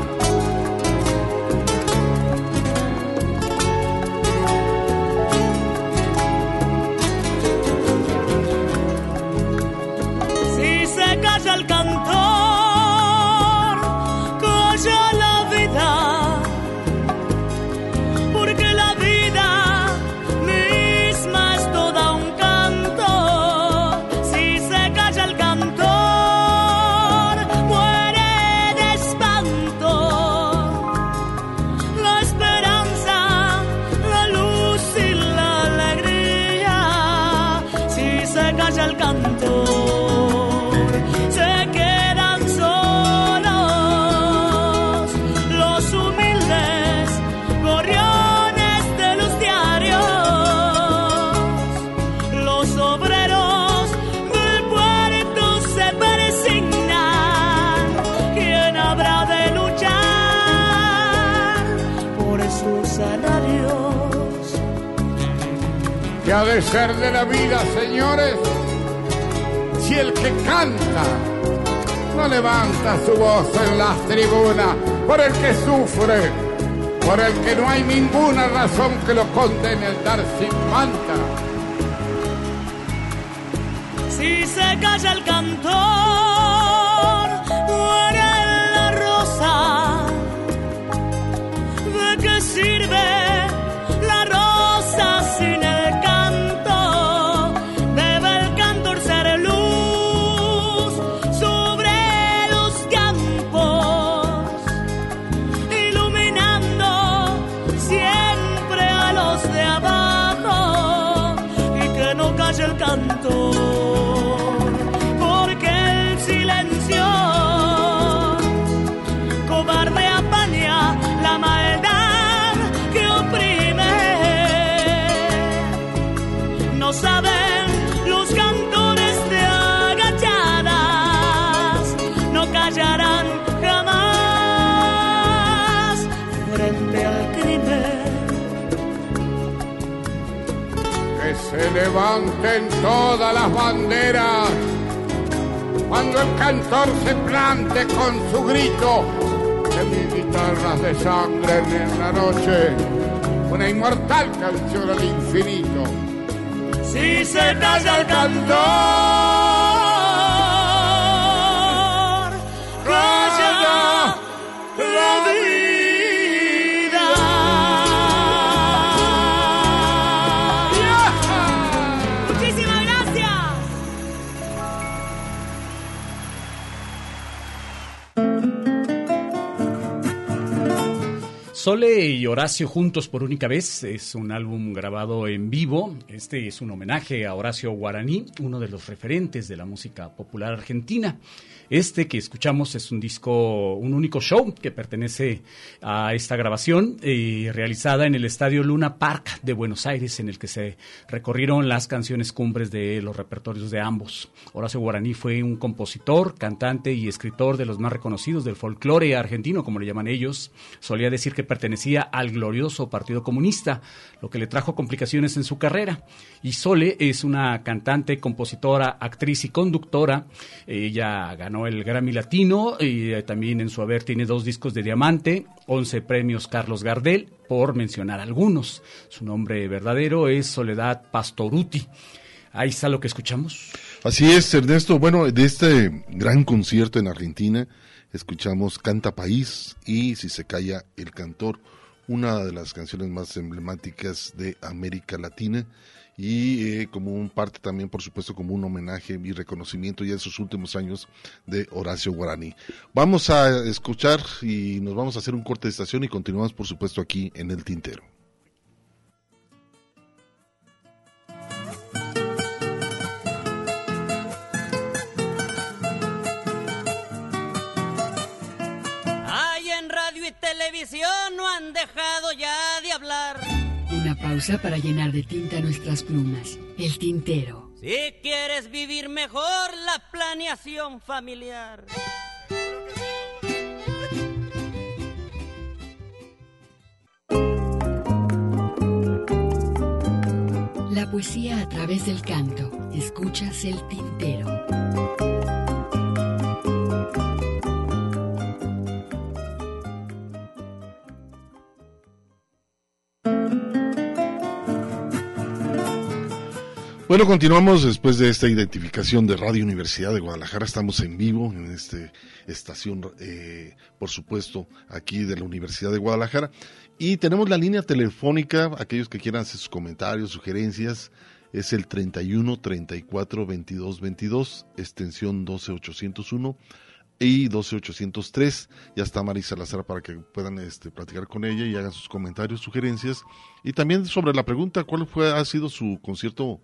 Ser de la vida, señores, si el que canta no levanta su voz en las tribunas, por el que sufre, por el que no hay ninguna razón que lo condene el dar sin manta. Si se calla el cantor, levanten todas las banderas cuando el cantor se plante con su grito de mis guitarras de sangre en la noche, una inmortal canción al infinito. Si se calla el cantor, Sole y Horacio juntos por única vez es un álbum grabado en vivo. Este es un homenaje a Horacio Guaraní, uno de los referentes de la música popular argentina. Este que escuchamos es un disco, un único show que pertenece a esta grabación eh, realizada en el Estadio Luna Park de Buenos Aires, en el que se recorrieron las canciones cumbres de los repertorios de ambos. Horacio Guaraní fue un compositor, cantante y escritor de los más reconocidos del folclore argentino, como le llaman ellos. Solía decir que pertenecía al glorioso Partido Comunista, lo que le trajo complicaciones en su carrera. Y Sole es una cantante, compositora, actriz y conductora. Ella ganó el Grammy Latino y eh, también en su haber tiene dos discos de diamante, 11 premios Carlos Gardel, por mencionar algunos. Su nombre verdadero es Soledad Pastoruti. Ahí está lo que escuchamos. Así es, Ernesto. Bueno, de este gran concierto en Argentina, escuchamos Canta País y Si se calla el cantor, una de las canciones más emblemáticas de América Latina y eh, como un parte también, por supuesto, como un homenaje y reconocimiento ya en sus últimos años de Horacio Guarani. Vamos a escuchar y nos vamos a hacer un corte de estación y continuamos, por supuesto, aquí en el Tintero. Ay, en radio y televisión no han dejado ya de hablar. Pausa para llenar de tinta nuestras plumas. El tintero. Si quieres vivir mejor la planeación familiar. La poesía a través del canto. Escuchas el tintero. Bueno, continuamos después de esta identificación de Radio Universidad de Guadalajara. Estamos en vivo en esta estación, eh, por supuesto, aquí de la Universidad de Guadalajara. Y tenemos la línea telefónica, aquellos que quieran hacer sus comentarios, sugerencias, es el 31 34 22 22, extensión 12801 y 12803. Ya está Mari Salazar para que puedan este, platicar con ella y hagan sus comentarios, sugerencias. Y también sobre la pregunta, ¿cuál fue ha sido su concierto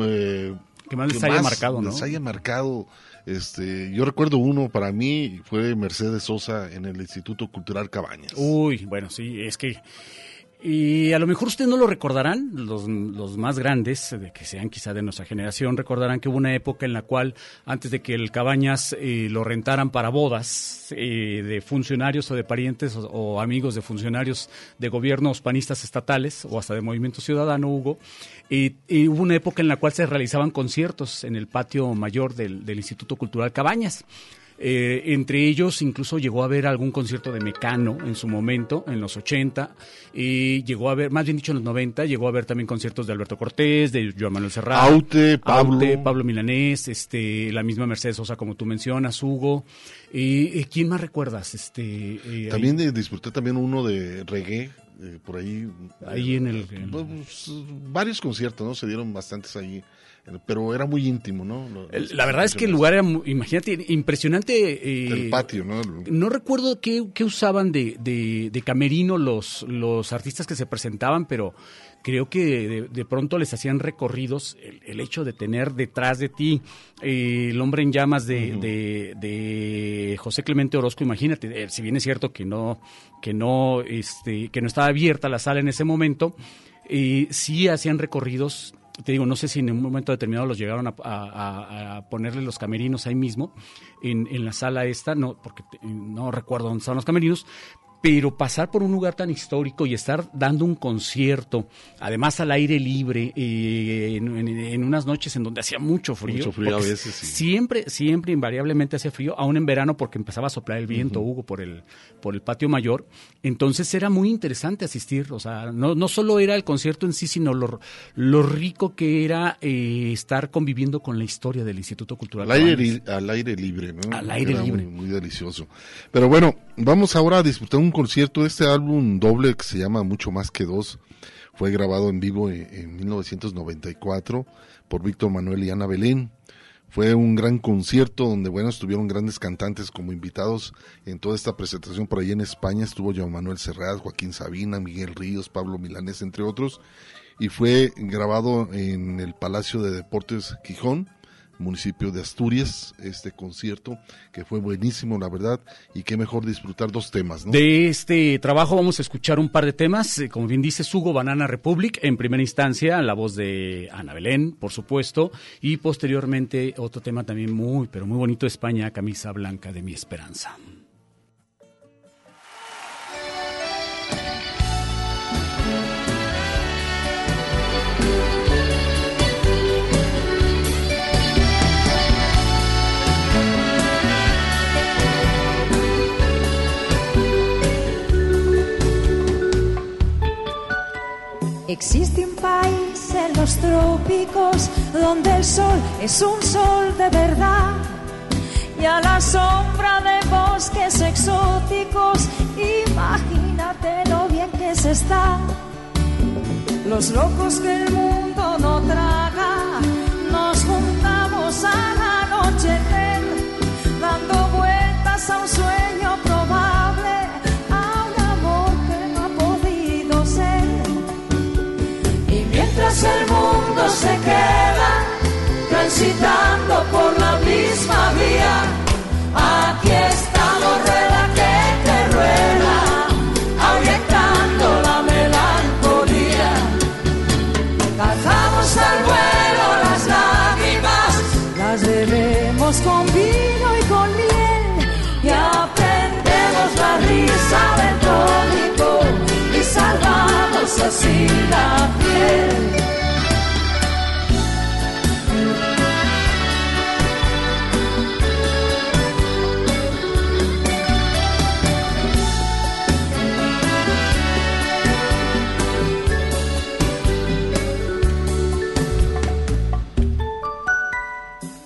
eh, que más les haya marcado, ¿no? Les haya marcado. Este, yo recuerdo uno para mí fue Mercedes Sosa en el Instituto Cultural Cabañas. Uy, bueno, sí, es que y a lo mejor ustedes no lo recordarán, los, más grandes, de que sean quizá de nuestra generación, recordarán que hubo una época en la cual, antes de que el Cabañas eh, lo rentaran para bodas eh, de funcionarios o de parientes o, amigos de funcionarios de gobiernos panistas estatales o hasta de Movimiento Ciudadano, Hugo, y, hubo una época en la cual se realizaban conciertos en el patio mayor del Instituto Cultural Cabañas. Eh, entre ellos incluso llegó a haber algún concierto de Mecano en su momento, en los 80, y llegó a haber, más bien dicho en los 90, llegó a haber también conciertos de Alberto Cortés, de Joan Manuel Serrano, Aute, Pablo. Aute, Pablo Milanés, este, la misma Mercedes Sosa como tú mencionas, Hugo. Y, ¿Quién más recuerdas? Este, eh, también de, disfruté también uno de reggae, eh, por ahí. Ahí en el... En... Pues, varios conciertos, ¿no? Se dieron bastantes ahí pero era muy íntimo, ¿no? Los, la verdad es que el lugar era, imagínate, impresionante. Eh, el patio, ¿no? No recuerdo qué, qué usaban de, de, de, camerino los, los artistas que se presentaban, pero creo que de, de pronto les hacían recorridos el, el, hecho de tener detrás de ti eh, el hombre en llamas de, uh -huh. de, de, José Clemente Orozco, imagínate, eh, si bien es cierto que no, que no, este, que no estaba abierta la sala en ese momento, eh, sí hacían recorridos te digo, no sé si en un momento determinado los llegaron a, a, ponerle los camerinos ahí mismo, en, en, la sala esta, no, porque no recuerdo dónde estaban los camerinos, pero pasar por un lugar tan histórico y estar dando un concierto, además al aire libre, eh, en, en, en, unas noches en donde hacía mucho frío. Mucho frío a veces, sí. Siempre, siempre, invariablemente hacía frío, aún en verano porque empezaba a soplar el viento, uh -huh. Hugo, por el, por el patio mayor. Entonces era muy interesante asistir, o sea, no, no solo era el concierto en sí, sino lo, lo rico que era eh, estar conviviendo con la historia del Instituto Cultural. Al aire, al aire libre, ¿no? Al aire era libre. Muy, muy delicioso. Pero bueno, vamos ahora a disfrutar un concierto. Este álbum doble que se llama Mucho Más que Dos fue grabado en vivo en, en 1994 por Víctor Manuel y Ana Belén. Fue un gran concierto donde, bueno, estuvieron grandes cantantes como invitados en toda esta presentación por ahí en España. Estuvo Joan Manuel Serrat, Joaquín Sabina, Miguel Ríos, Pablo Milanés, entre otros. Y fue grabado en el Palacio de Deportes Quijón municipio de Asturias, este concierto que fue buenísimo, la verdad, y qué mejor disfrutar dos temas, ¿no? De este trabajo vamos a escuchar un par de temas, como bien dice Hugo Banana Republic, en primera instancia, la voz de Ana Belén, por supuesto, y posteriormente otro tema también muy, pero muy bonito España, Camisa Blanca de mi Esperanza. Existe un país en los trópicos donde el sol es un sol de verdad y a la sombra de bosques exóticos, imagínate lo bien que se está. Los locos que el mundo no traga, nos juntamos al anochecer, dando vueltas a un sueño Y mientras el mundo se queda transitando por la misma vía, aquí estamos, salvamos así la.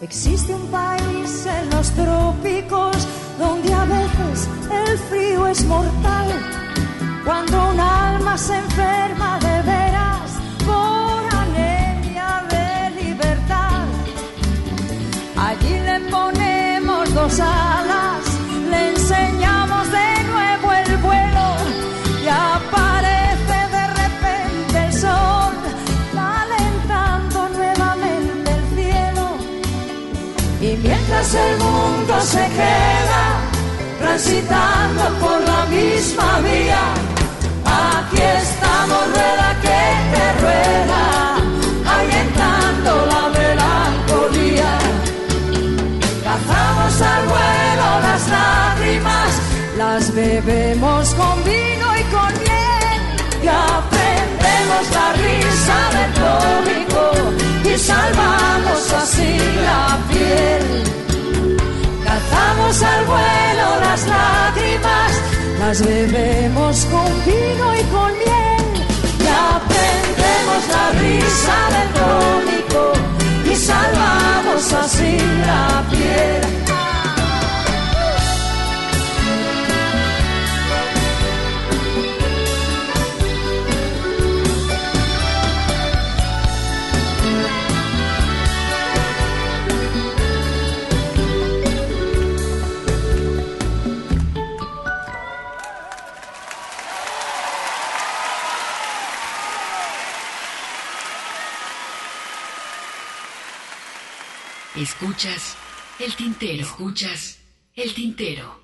Existe un país en los trópicos donde a veces el frío es mortal. Cuando se enferma de veras por anemia de libertad, allí le ponemos dos alas, le enseñamos de nuevo el vuelo y aparece de repente el sol, alentando nuevamente el cielo. Y mientras el mundo se queda transitando por la misma vía, aquí estamos, rueda que te rueda, ahuyentando la melancolía. Cazamos al vuelo las lágrimas, las bebemos con vino y con miel y aprendemos la risa del cómico y salvamos así la piel. Cazamos al vuelo las lágrimas, las bebemos con vino y con miel y aprendemos la risa del cómico y salvamos así la piel. Escuchas el tintero. Escuchas el tintero.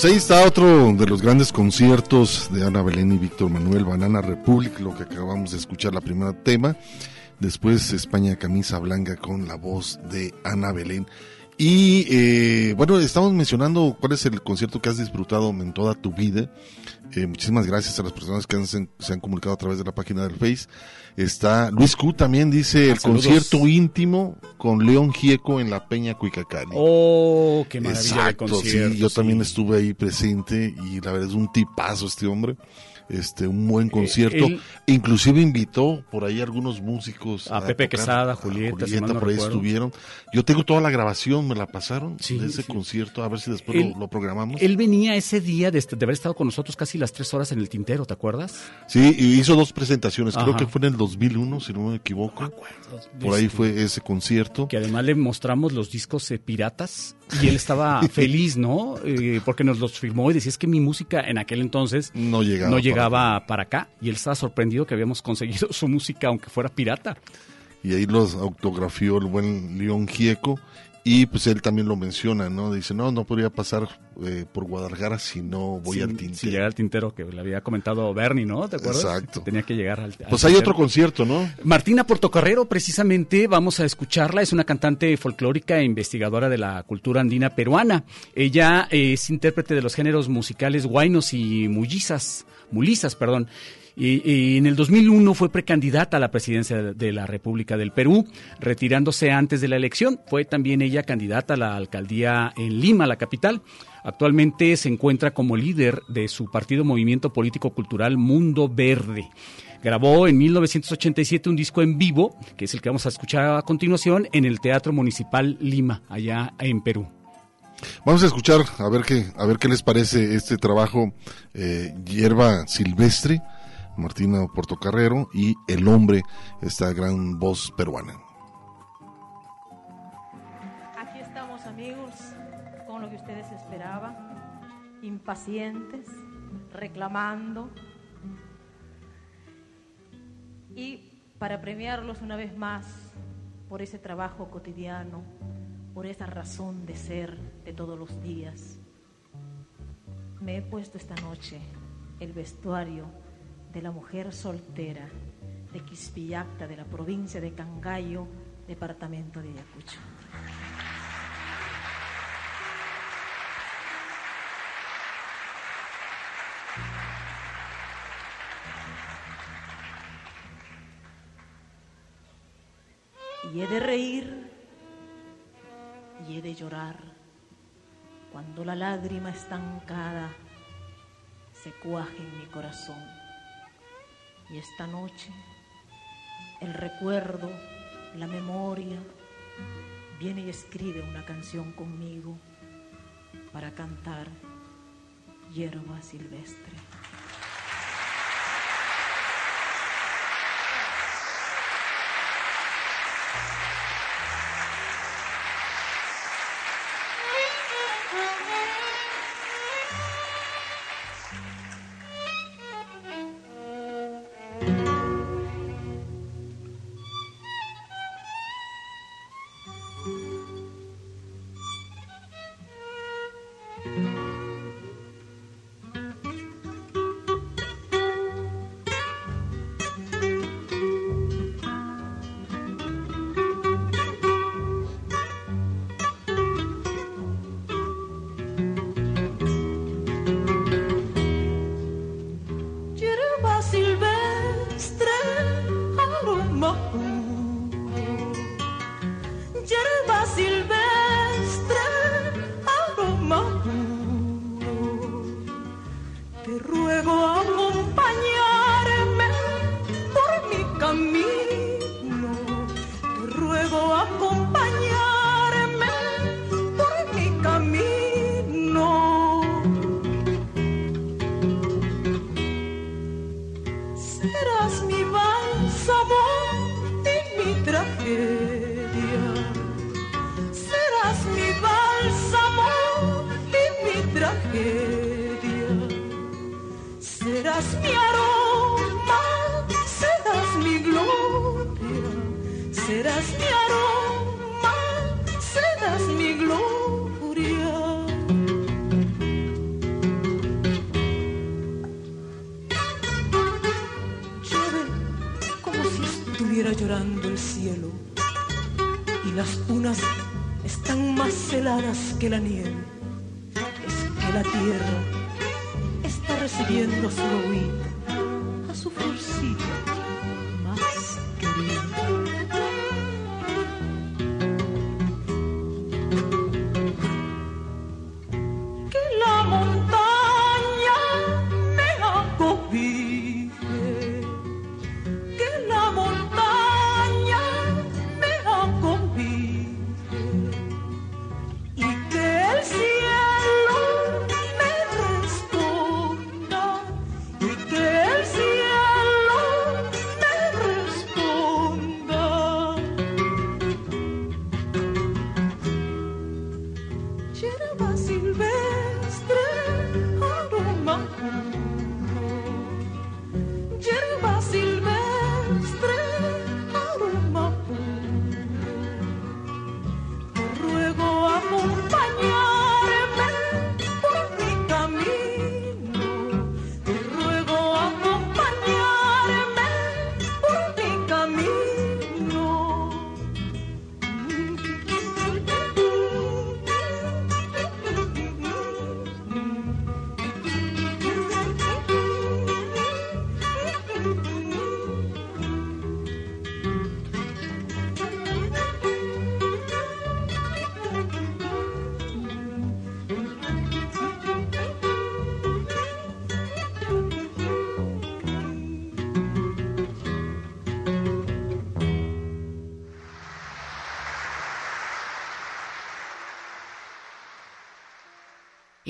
Pues ahí está otro de los grandes conciertos de Ana Belén y Víctor Manuel, Banana Republic, lo que acabamos de escuchar, la primera tema. Después España Camisa Blanca con la voz de Ana Belén. Y eh, bueno, estamos mencionando cuál es el concierto que has disfrutado en toda tu vida. Eh, muchísimas gracias a las personas que han- se, se han comunicado a través de la página del Face. Está Luis Q también dice Ah, el saludos. concierto íntimo con León Gieco en la Peña Cuicacali. Oh, qué maravilla Exacto, de concierto. sí, yo también estuve ahí presente y la verdad es un tipazo este hombre. Este, un buen concierto. él- Inclusive invitó por ahí algunos músicos. A Pepe tocar, Quesada, a Julieta, si mal no por ahí recuerdo. estuvieron. Yo tengo toda la grabación, me la pasaron de ese sí. concierto, a ver si después Él- lo, lo programamos. Él venía ese día de, este- de haber estado con nosotros casi las tres horas en el tintero, ¿te acuerdas? Sí, y hizo dos presentaciones, creo que fue en el 2001, si no me equivoco. Por ahí fue ese concierto. Que además le mostramos los discos eh, piratas y él estaba feliz, ¿no? Eh, porque nos los firmó y decía, es que mi música en aquel entonces No llegaba no para llegaba para acá. Y él estaba sorprendido que habíamos conseguido su música aunque fuera pirata. y ahí los autografió el buen León Gieco y pues él también lo menciona, ¿no? Dice, no, no podría pasar eh, por Guadalajara si no voy sin, al tintero. llegar al tintero que le había comentado Bernie, ¿no? ¿Te acuerdas? Exacto. Tenía que llegar al, al Pues hay tintero. otro concierto, ¿no? Martina Portocarrero, precisamente, vamos a escucharla. Es una cantante folclórica e investigadora de la cultura andina peruana. Ella es intérprete de los géneros musicales guainos y mullizas, mulizas, perdón. Y, en el 2001 fue precandidata a la presidencia de- de la República del Perú, retirándose antes de la elección. Fue también ella candidata a la alcaldía en Lima, la capital. Actualmente se encuentra como líder de su partido Movimiento Político Cultural Mundo Verde. Grabó en 1987 un disco en vivo, que es el que vamos a escuchar a continuación, en el Teatro Municipal Lima, allá en Perú. Vamos a escuchar a ver qué, a ver qué les parece este trabajo eh, Hierba Silvestre, Martina Portocarrero y El Hombre, esta gran voz peruana. Aquí estamos amigos, con lo que ustedes esperaban, impacientes, reclamando. Y para premiarlos una vez más por ese trabajo cotidiano, por esa razón de ser de todos los días, me he puesto esta noche el vestuario de la mujer soltera de Quispillacta, de la provincia de Cangallo, departamento de Ayacucho. Y he de reír y he de llorar cuando la lágrima estancada se cuaje en mi corazón. Y esta noche el recuerdo, la memoria, viene y escribe una canción conmigo para cantar hierba silvestre.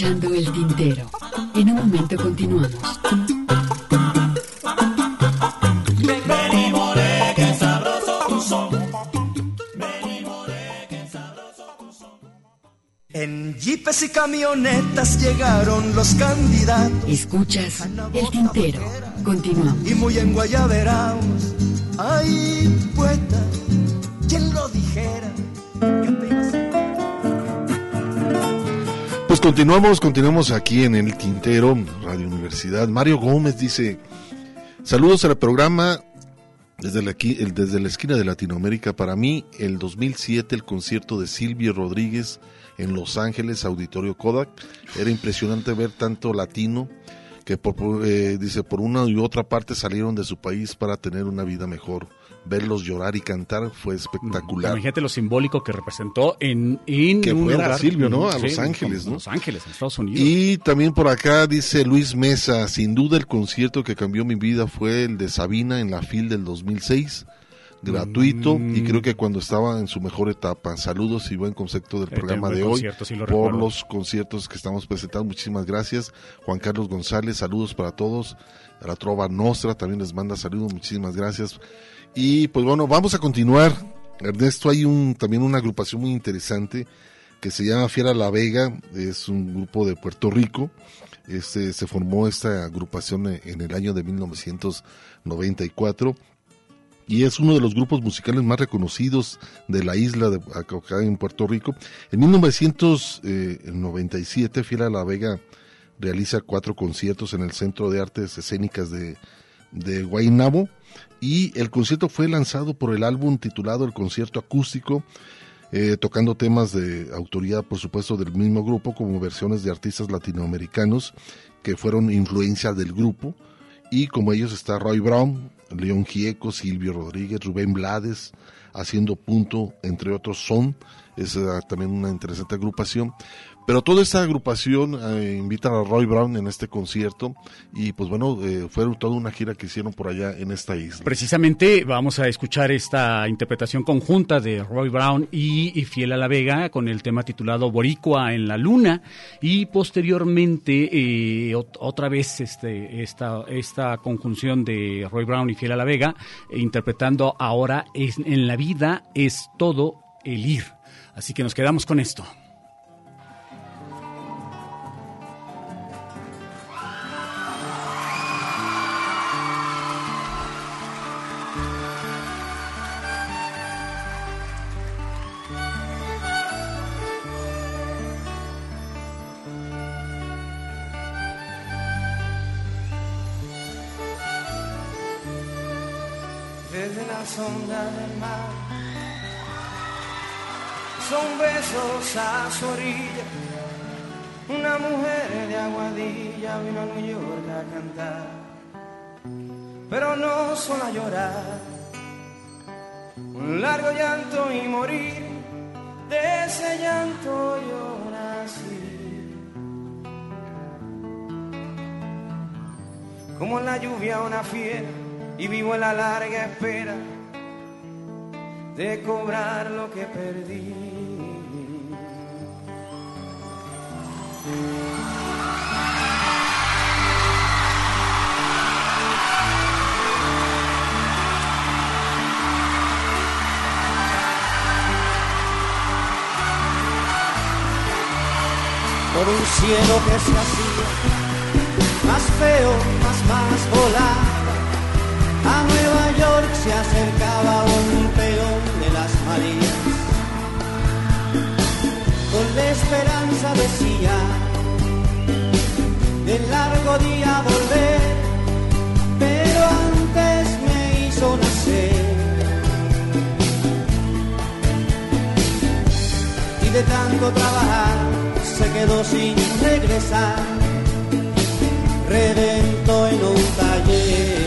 Escuchando el tintero. En un momento continuamos. En jeepes y camionetas llegaron los candidatos. Escuchas el tintero. Continuamos. Y muy en Guayaberaos, ay, poeta, continuamos, continuamos aquí en el Tintero, Radio Universidad. Mario Gómez dice, saludos al programa desde la, desde la esquina de Latinoamérica. Para mí, el 2007, el concierto de Silvio Rodríguez en Los Ángeles, Auditorio Kodak, era impresionante ver tanto latino que por, eh, dice por una y otra parte salieron de su país para tener una vida mejor. Verlos llorar y cantar fue espectacular. Imagínate lo simbólico que representó en, en Que un fuera lugar- Silvio, ¿no? A Sí, Los Ángeles, ¿no? Los Ángeles, en Estados Unidos. Y también por acá dice Luis Mesa, sin duda el concierto que cambió mi vida fue el de Sabina en la FIL del 2006, gratuito Mm. y creo que cuando estaba en su mejor etapa. Saludos y buen concepto del Este programa de hoy concierto, sí lo por los conciertos que estamos presentando. Muchísimas gracias. Juan Carlos González, saludos para todos. La Trova Nostra también les manda saludos, muchísimas gracias. Y pues bueno, vamos a continuar. Ernesto, hay un también una agrupación muy interesante que se llama Fiera La Vega, es un grupo de Puerto Rico. Este, se formó esta agrupación en- en el año de 1994 y es uno de los grupos musicales más reconocidos de la isla de acá en Puerto Rico. En 1997, Fiera La Vega realiza cuatro conciertos en el Centro de Artes Escénicas de, de Guaynabo y el concierto fue lanzado por el álbum titulado El Concierto Acústico, eh, tocando temas de autoridad, por supuesto, del mismo grupo, como versiones de artistas latinoamericanos que fueron influencia del grupo. Y como ellos está Roy Brown, León Gieco, Silvio Rodríguez, Rubén Blades, haciendo punto, entre otros son. Es eh, también una interesante agrupación. Pero toda esta agrupación eh, invitan a Roy Brown en este concierto y pues bueno, eh, fue toda una gira que hicieron por allá en esta isla. Precisamente vamos a escuchar esta interpretación conjunta de Roy Brown y, Fiel a la Vega con el tema titulado Boricua en la Luna y posteriormente eh, ot- otra vez este, esta, esta conjunción de Roy Brown y Fiel a la Vega eh, interpretando ahora en la vida es todo el ir. Así que nos quedamos con esto. A orilla. Una mujer de aguadilla vino a New York a cantar, pero no solo a llorar. Un largo llanto y morir, de ese llanto yo nací. Como en la lluvia una fiera y vivo en la larga espera de cobrar lo que perdí. Por un cielo que se hacía más feo, más, más volado. A Nueva York se acercaba un peón de las Marías. Con la esperanza decía, del largo día volver, pero antes me hizo nacer. Y de tanto trabajar se quedó sin regresar, redento en un taller.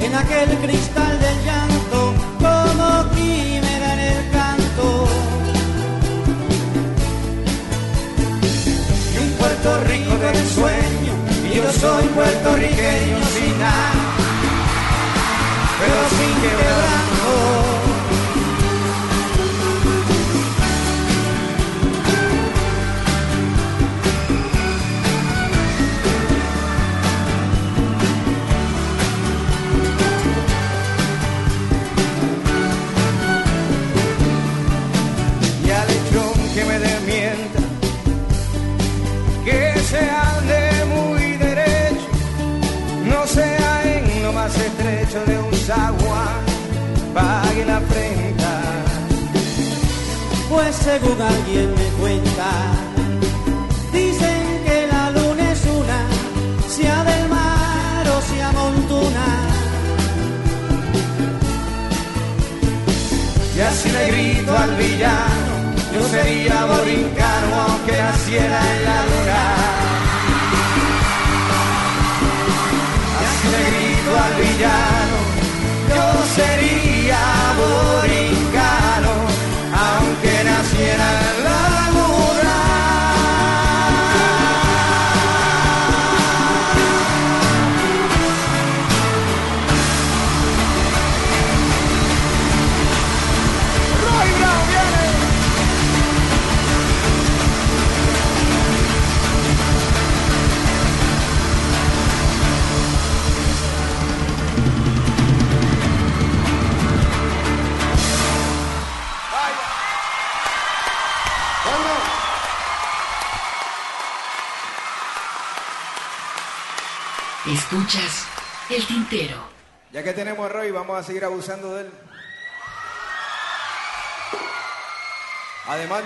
En aquel cristal del llanto como quimera en el canto. Y un Puerto Rico del sueño y yo soy puertorriqueño sin nada. Pero sin quebranto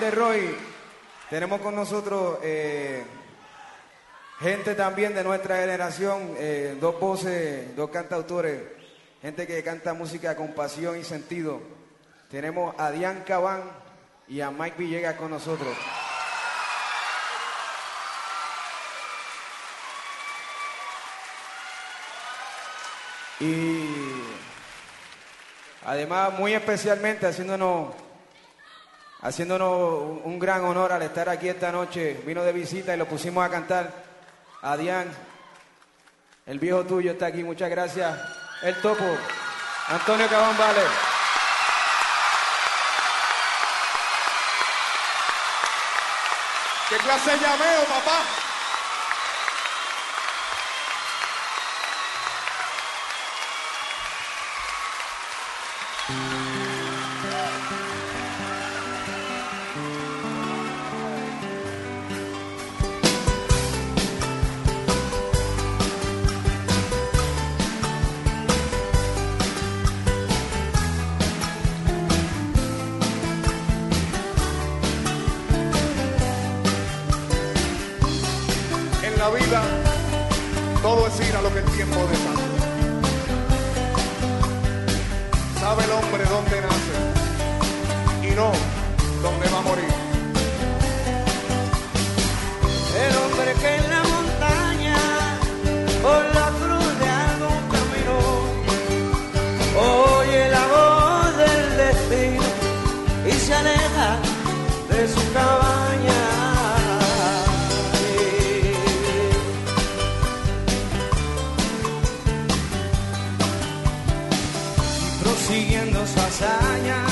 de Roy, tenemos con nosotros eh, gente también de nuestra generación, eh, dos voces, dos cantautores, gente que canta música con pasión y sentido. Tenemos a Diane Cabán y a Mike Villegas con nosotros. Y además, muy especialmente haciéndonos, haciéndonos un gran honor al estar aquí esta noche. Vino de visita y lo pusimos a cantar. A Dian, el viejo tuyo está aquí, muchas gracias. El topo, Antonio Cabán Vale. ¿Qué clase llameo, papá? de su cabaña. Prosiguiendo su hazaña.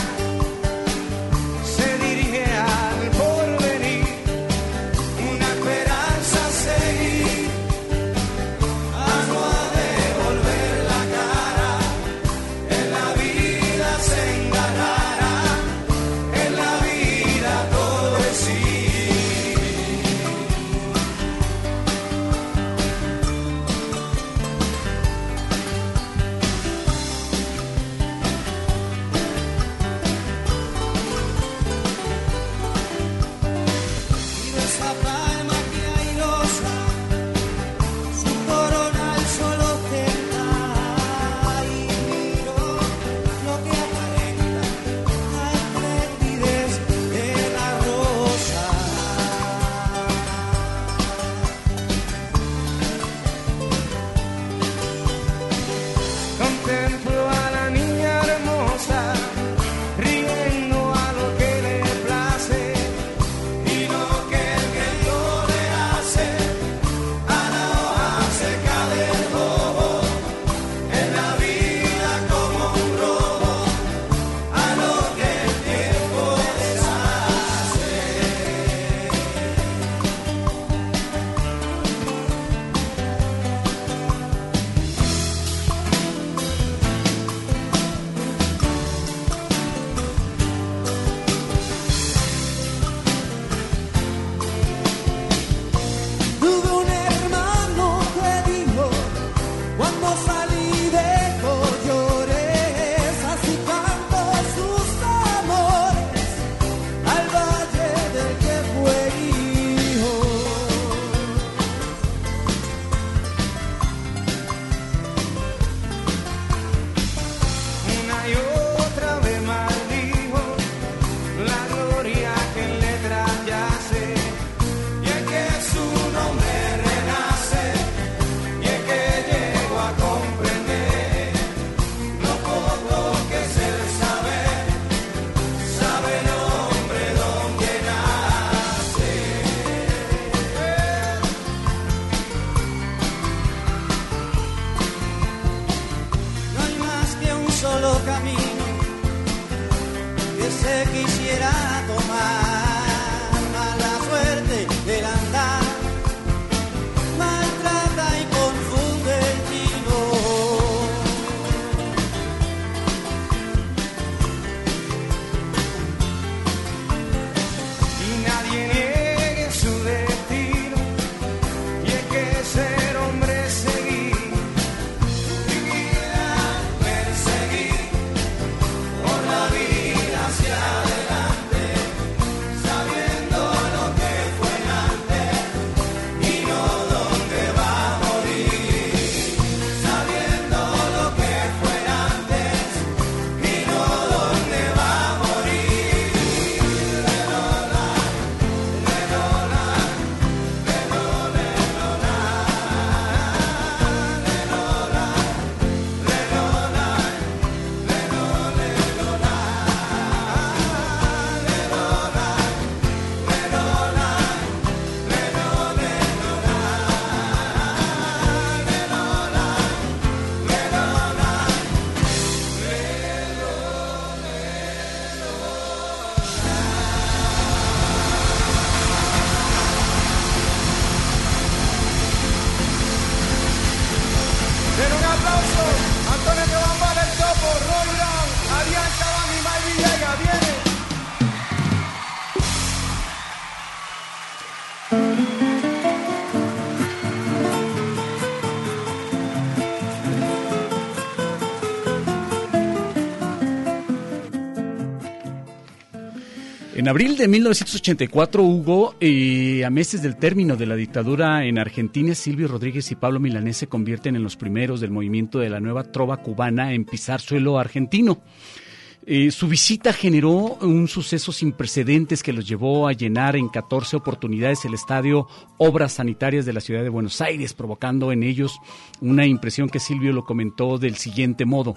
Abril de 1984, Hugo, eh, a meses del término de la dictadura en Argentina, Silvio Rodríguez y Pablo Milanés se convierten en los primeros del movimiento de la nueva trova cubana en pisar suelo argentino. Eh, su visita generó un suceso sin precedentes que los llevó a llenar en 14 oportunidades el estadio Obras Sanitarias de la ciudad de Buenos Aires, provocando en ellos una impresión que Silvio lo comentó del siguiente modo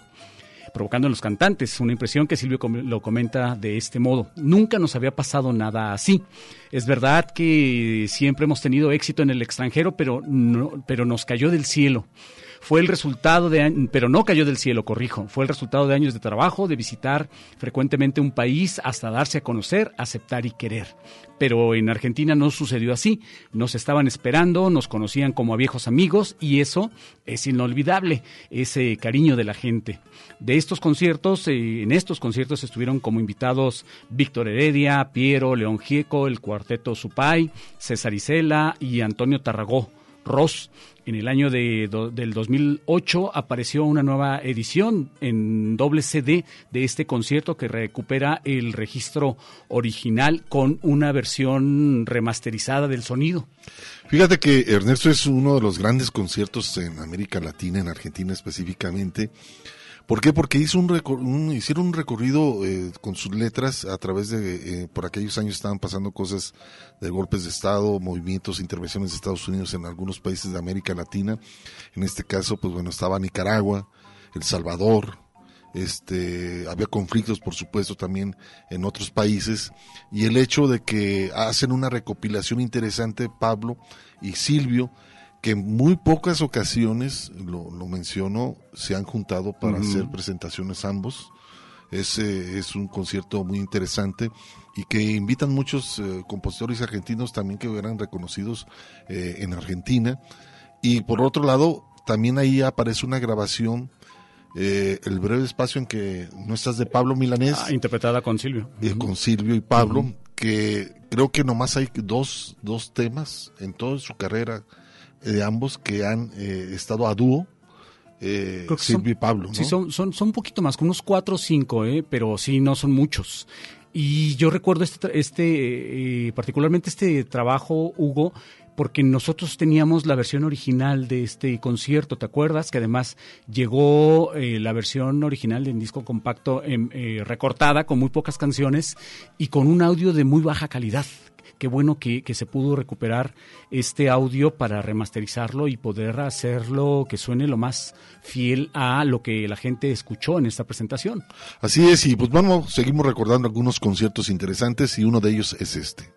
provocando en los cantantes. Una impresión que Silvio lo comenta de este modo. Nunca nos había pasado nada así. Es verdad que siempre hemos tenido éxito en el extranjero, pero, no- pero nos cayó del cielo. Fue el resultado de, pero no cayó del cielo, corrijo, fue el resultado de años de trabajo, de visitar frecuentemente un país hasta darse a conocer, aceptar y querer. Pero en Argentina no sucedió así. Nos estaban esperando, nos conocían como a viejos amigos y eso es inolvidable, ese cariño de la gente. De estos conciertos, eh, en estos conciertos estuvieron como invitados Víctor Heredia, Piero, León Gieco, el cuarteto Supay, César Isela y Antonio Tarragó. Ross. En el año de, do- del 2008 apareció una nueva edición en doble CD de este concierto que recupera el registro original con una versión remasterizada del sonido. Fíjate que Ernesto es uno de los grandes conciertos en América Latina, en Argentina específicamente. ¿Por qué? Porque hizo un, un- hicieron un recorrido eh, con sus letras a través de, eh, por aquellos años estaban pasando cosas de golpes de Estado, movimientos, intervenciones de Estados Unidos en algunos países de América Latina. En este caso, pues bueno, estaba Nicaragua, El Salvador, este, había conflictos, por supuesto, también en otros países, y el hecho de que hacen una recopilación interesante Pablo y Silvio, que en muy pocas ocasiones, lo, lo menciono, se han juntado para hacer presentaciones ambos. Es, eh, es un concierto muy interesante y que invitan muchos eh, compositores argentinos también que eran reconocidos eh, en Argentina. Y por otro lado, también ahí aparece una grabación, eh, el breve espacio en que no estás de Pablo Milanés. Ah, interpretada con Silvio. eh, con Silvio y Pablo, que creo que nomás hay dos, dos temas en toda su carrera de ambos que han eh, estado a dúo, eh, Creo que Silvio son- y Pablo. ¿no? Sí, son, son, son un poquito más, como unos cuatro o cinco, ¿eh? pero sí, no son muchos. Y yo recuerdo este, este eh, particularmente este trabajo, Hugo, porque nosotros teníamos la versión original de este concierto, ¿te acuerdas? Que además llegó eh, la versión original en disco compacto em, eh, recortada con muy pocas canciones y con un audio de muy baja calidad. Qué bueno que, se pudo recuperar este audio para remasterizarlo y poder hacerlo que suene lo más fiel a lo que la gente escuchó en esta presentación. Así es, y pues vamos, seguimos recordando algunos conciertos interesantes y uno de ellos es este.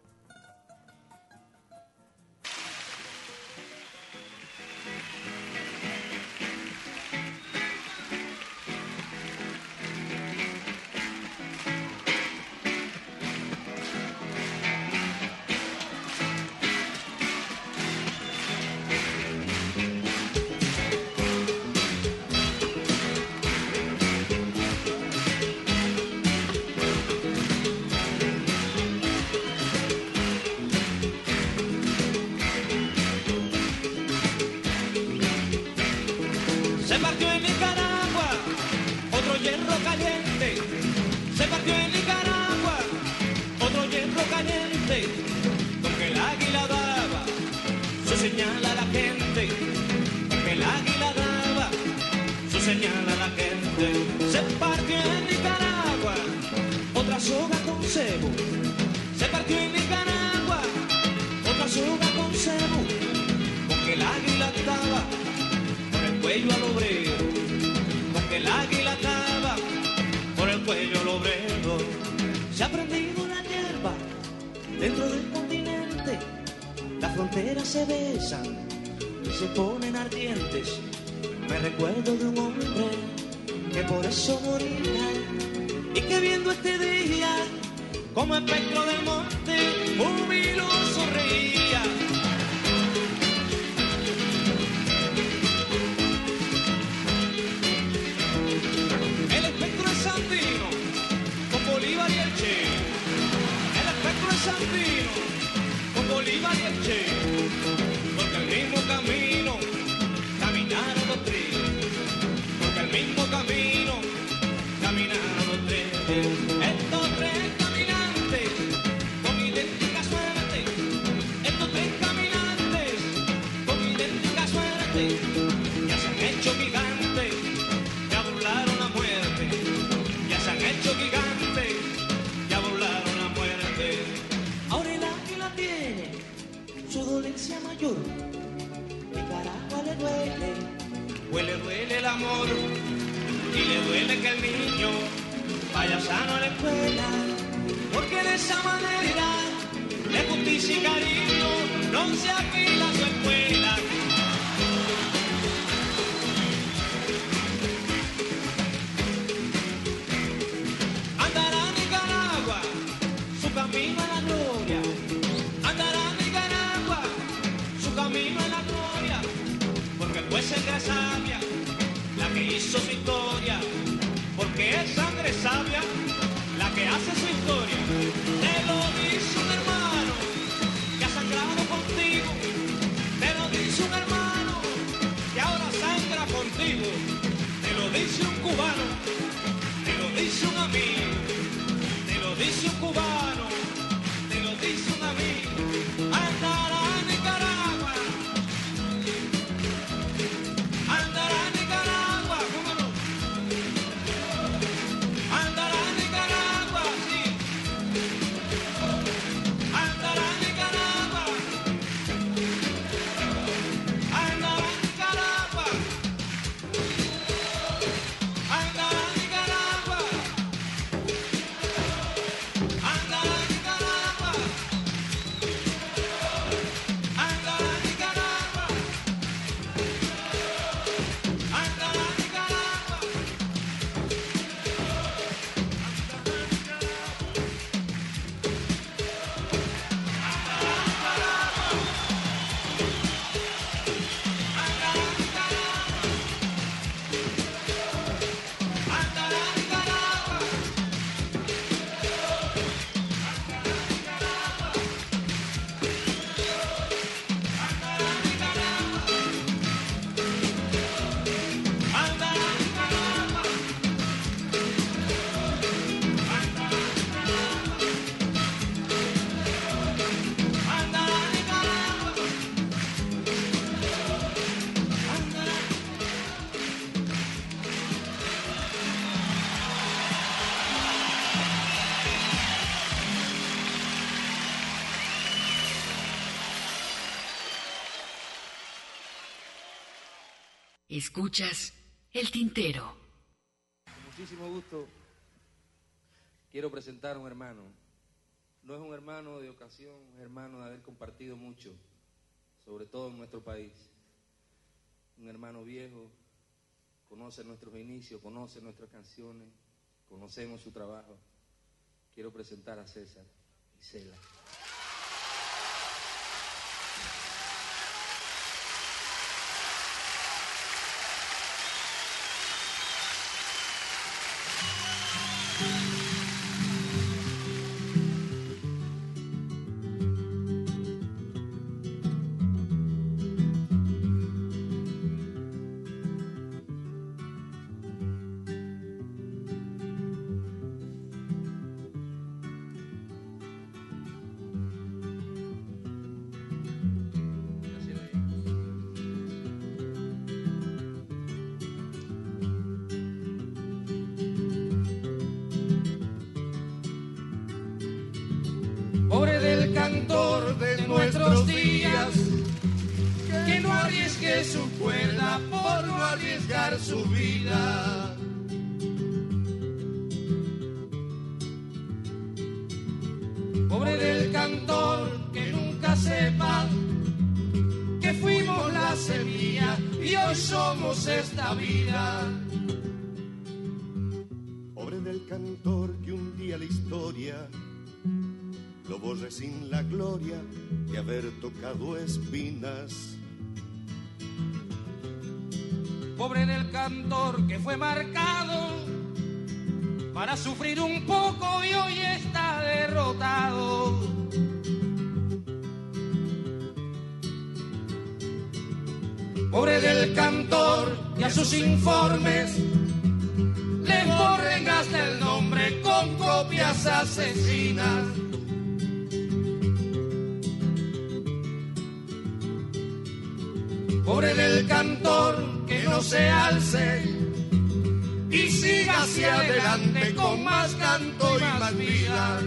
Las fronteras se besan y se ponen ardientes. Me recuerdo de un hombre que por eso moría y que viendo este día como espectro del monte jubiloso reía. El espectro es sandino, con Bolívar y el Che. El espectro es sandino, Bolívar y el Che. Porque el mismo camino caminaron los tres. Porque el mismo camino duele, pues le duele el amor, y le duele que el niño vaya sano a la escuela, porque de esa manera, de justicia y cariño, no se alquila su escuela. es sangre sabia la que hizo su historia, porque es sangre sabia la que hace su historia. Te lo dice un hermano que ha sangrado contigo, te lo dice un hermano que ahora sangra contigo, te lo dice un cubano. Escuchas el tintero. Con muchísimo gusto quiero presentar a un hermano. No es un hermano de ocasión, un hermano de haber compartido mucho, sobre todo en nuestro país. Un hermano viejo, conoce nuestros inicios, conoce nuestras canciones, conocemos su trabajo. Quiero presentar a César Isela. Pobre y hoy somos esta vida. Pobre del cantor que un día la historia lo borre sin la gloria de haber tocado espinas. Pobre del cantor que fue marcado para sufrir un poco y hoy está derrotado. Pobre del cantor que a sus informes le borren hasta el nombre con copias asesinas. Pobre del cantor que no se alce y siga hacia adelante con más canto y más vida.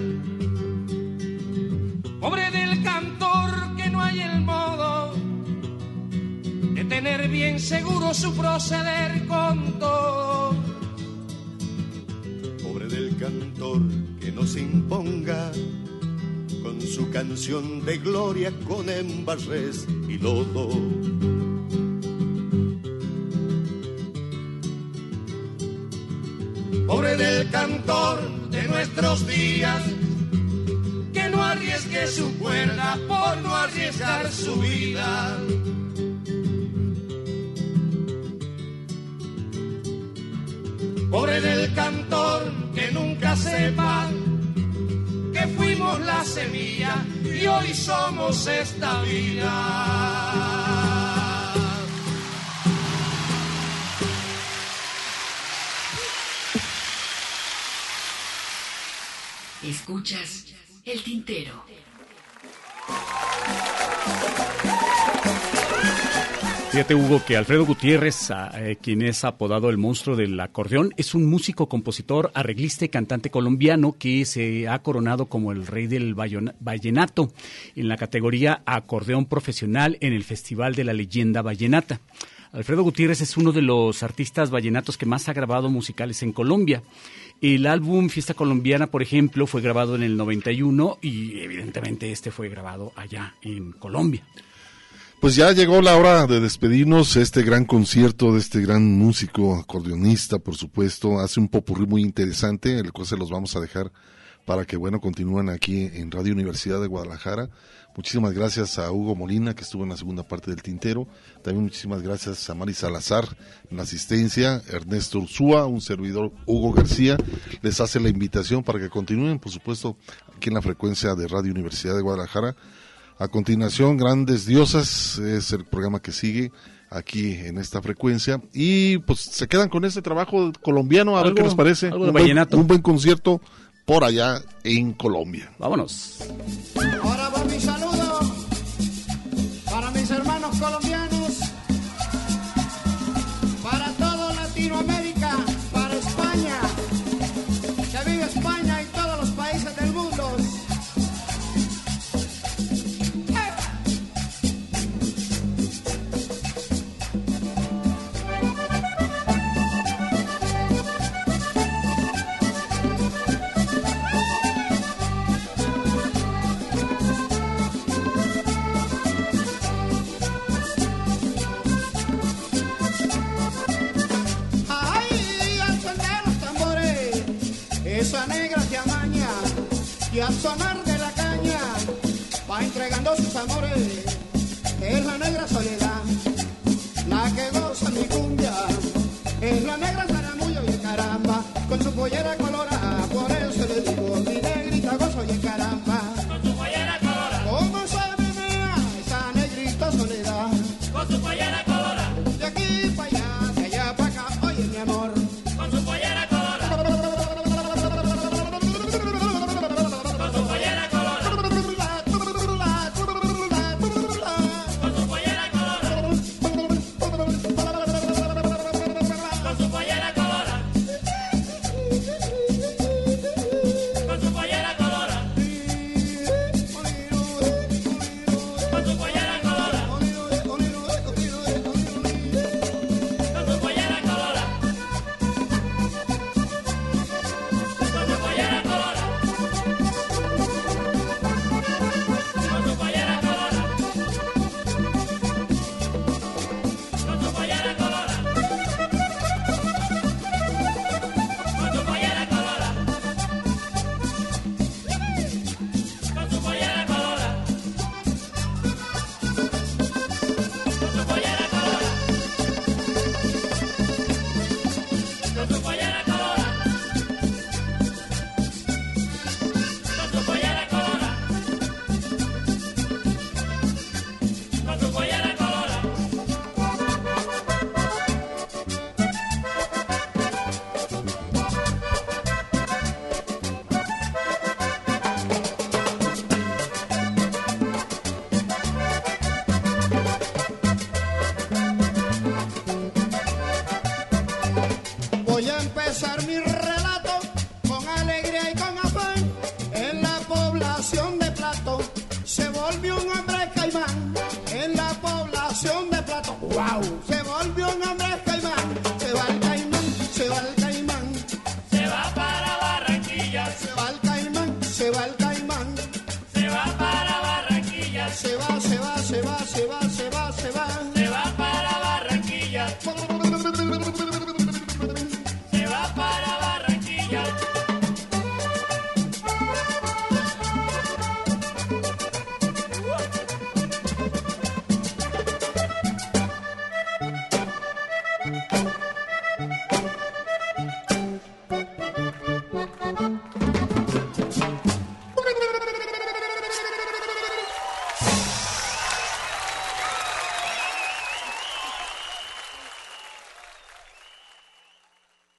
Pobre del cantor que no hay el modo tener bien seguro su proceder con todo. Pobre del cantor que no se imponga con su canción de gloria con embarres y lodo. Pobre del cantor de nuestros días, que no arriesgue su cuerda por no arriesgar su vida. Pobre del cantor que nunca sepa que fuimos la semilla y hoy somos esta vida. Escuchas el tintero. Fíjate, Hugo, que Alfredo Gutiérrez, a- eh, quien es apodado el monstruo del acordeón, es un músico, compositor, arreglista y cantante colombiano que se ha coronado como el rey del vallenato en la categoría acordeón profesional en el Festival de la Leyenda Vallenata. Alfredo Gutiérrez es uno de los artistas vallenatos que más ha grabado musicales en Colombia. El álbum Fiesta Colombiana, por ejemplo, fue grabado en el 91 y evidentemente este fue grabado allá en Colombia. Pues ya llegó la hora de despedirnos. Este gran concierto de este gran músico, acordeonista, por supuesto, hace un popurrí muy interesante, el cual se los vamos a dejar para que, bueno, continúen aquí en Radio Universidad de Guadalajara. Muchísimas gracias a Hugo Molina, que estuvo en la segunda parte del tintero. También muchísimas gracias a Mari Salazar en la asistencia, Ernesto Ursúa, un servidor Hugo García. Les hace la invitación para que continúen, por supuesto, aquí en la frecuencia de Radio Universidad de Guadalajara. A continuación, Grandes Diosas es el programa que sigue aquí en esta frecuencia. Y pues se quedan con este trabajo colombiano, a ver qué les parece. algo de un, buen, vallenato. un buen concierto por allá en Colombia. Vámonos. Ahora va mi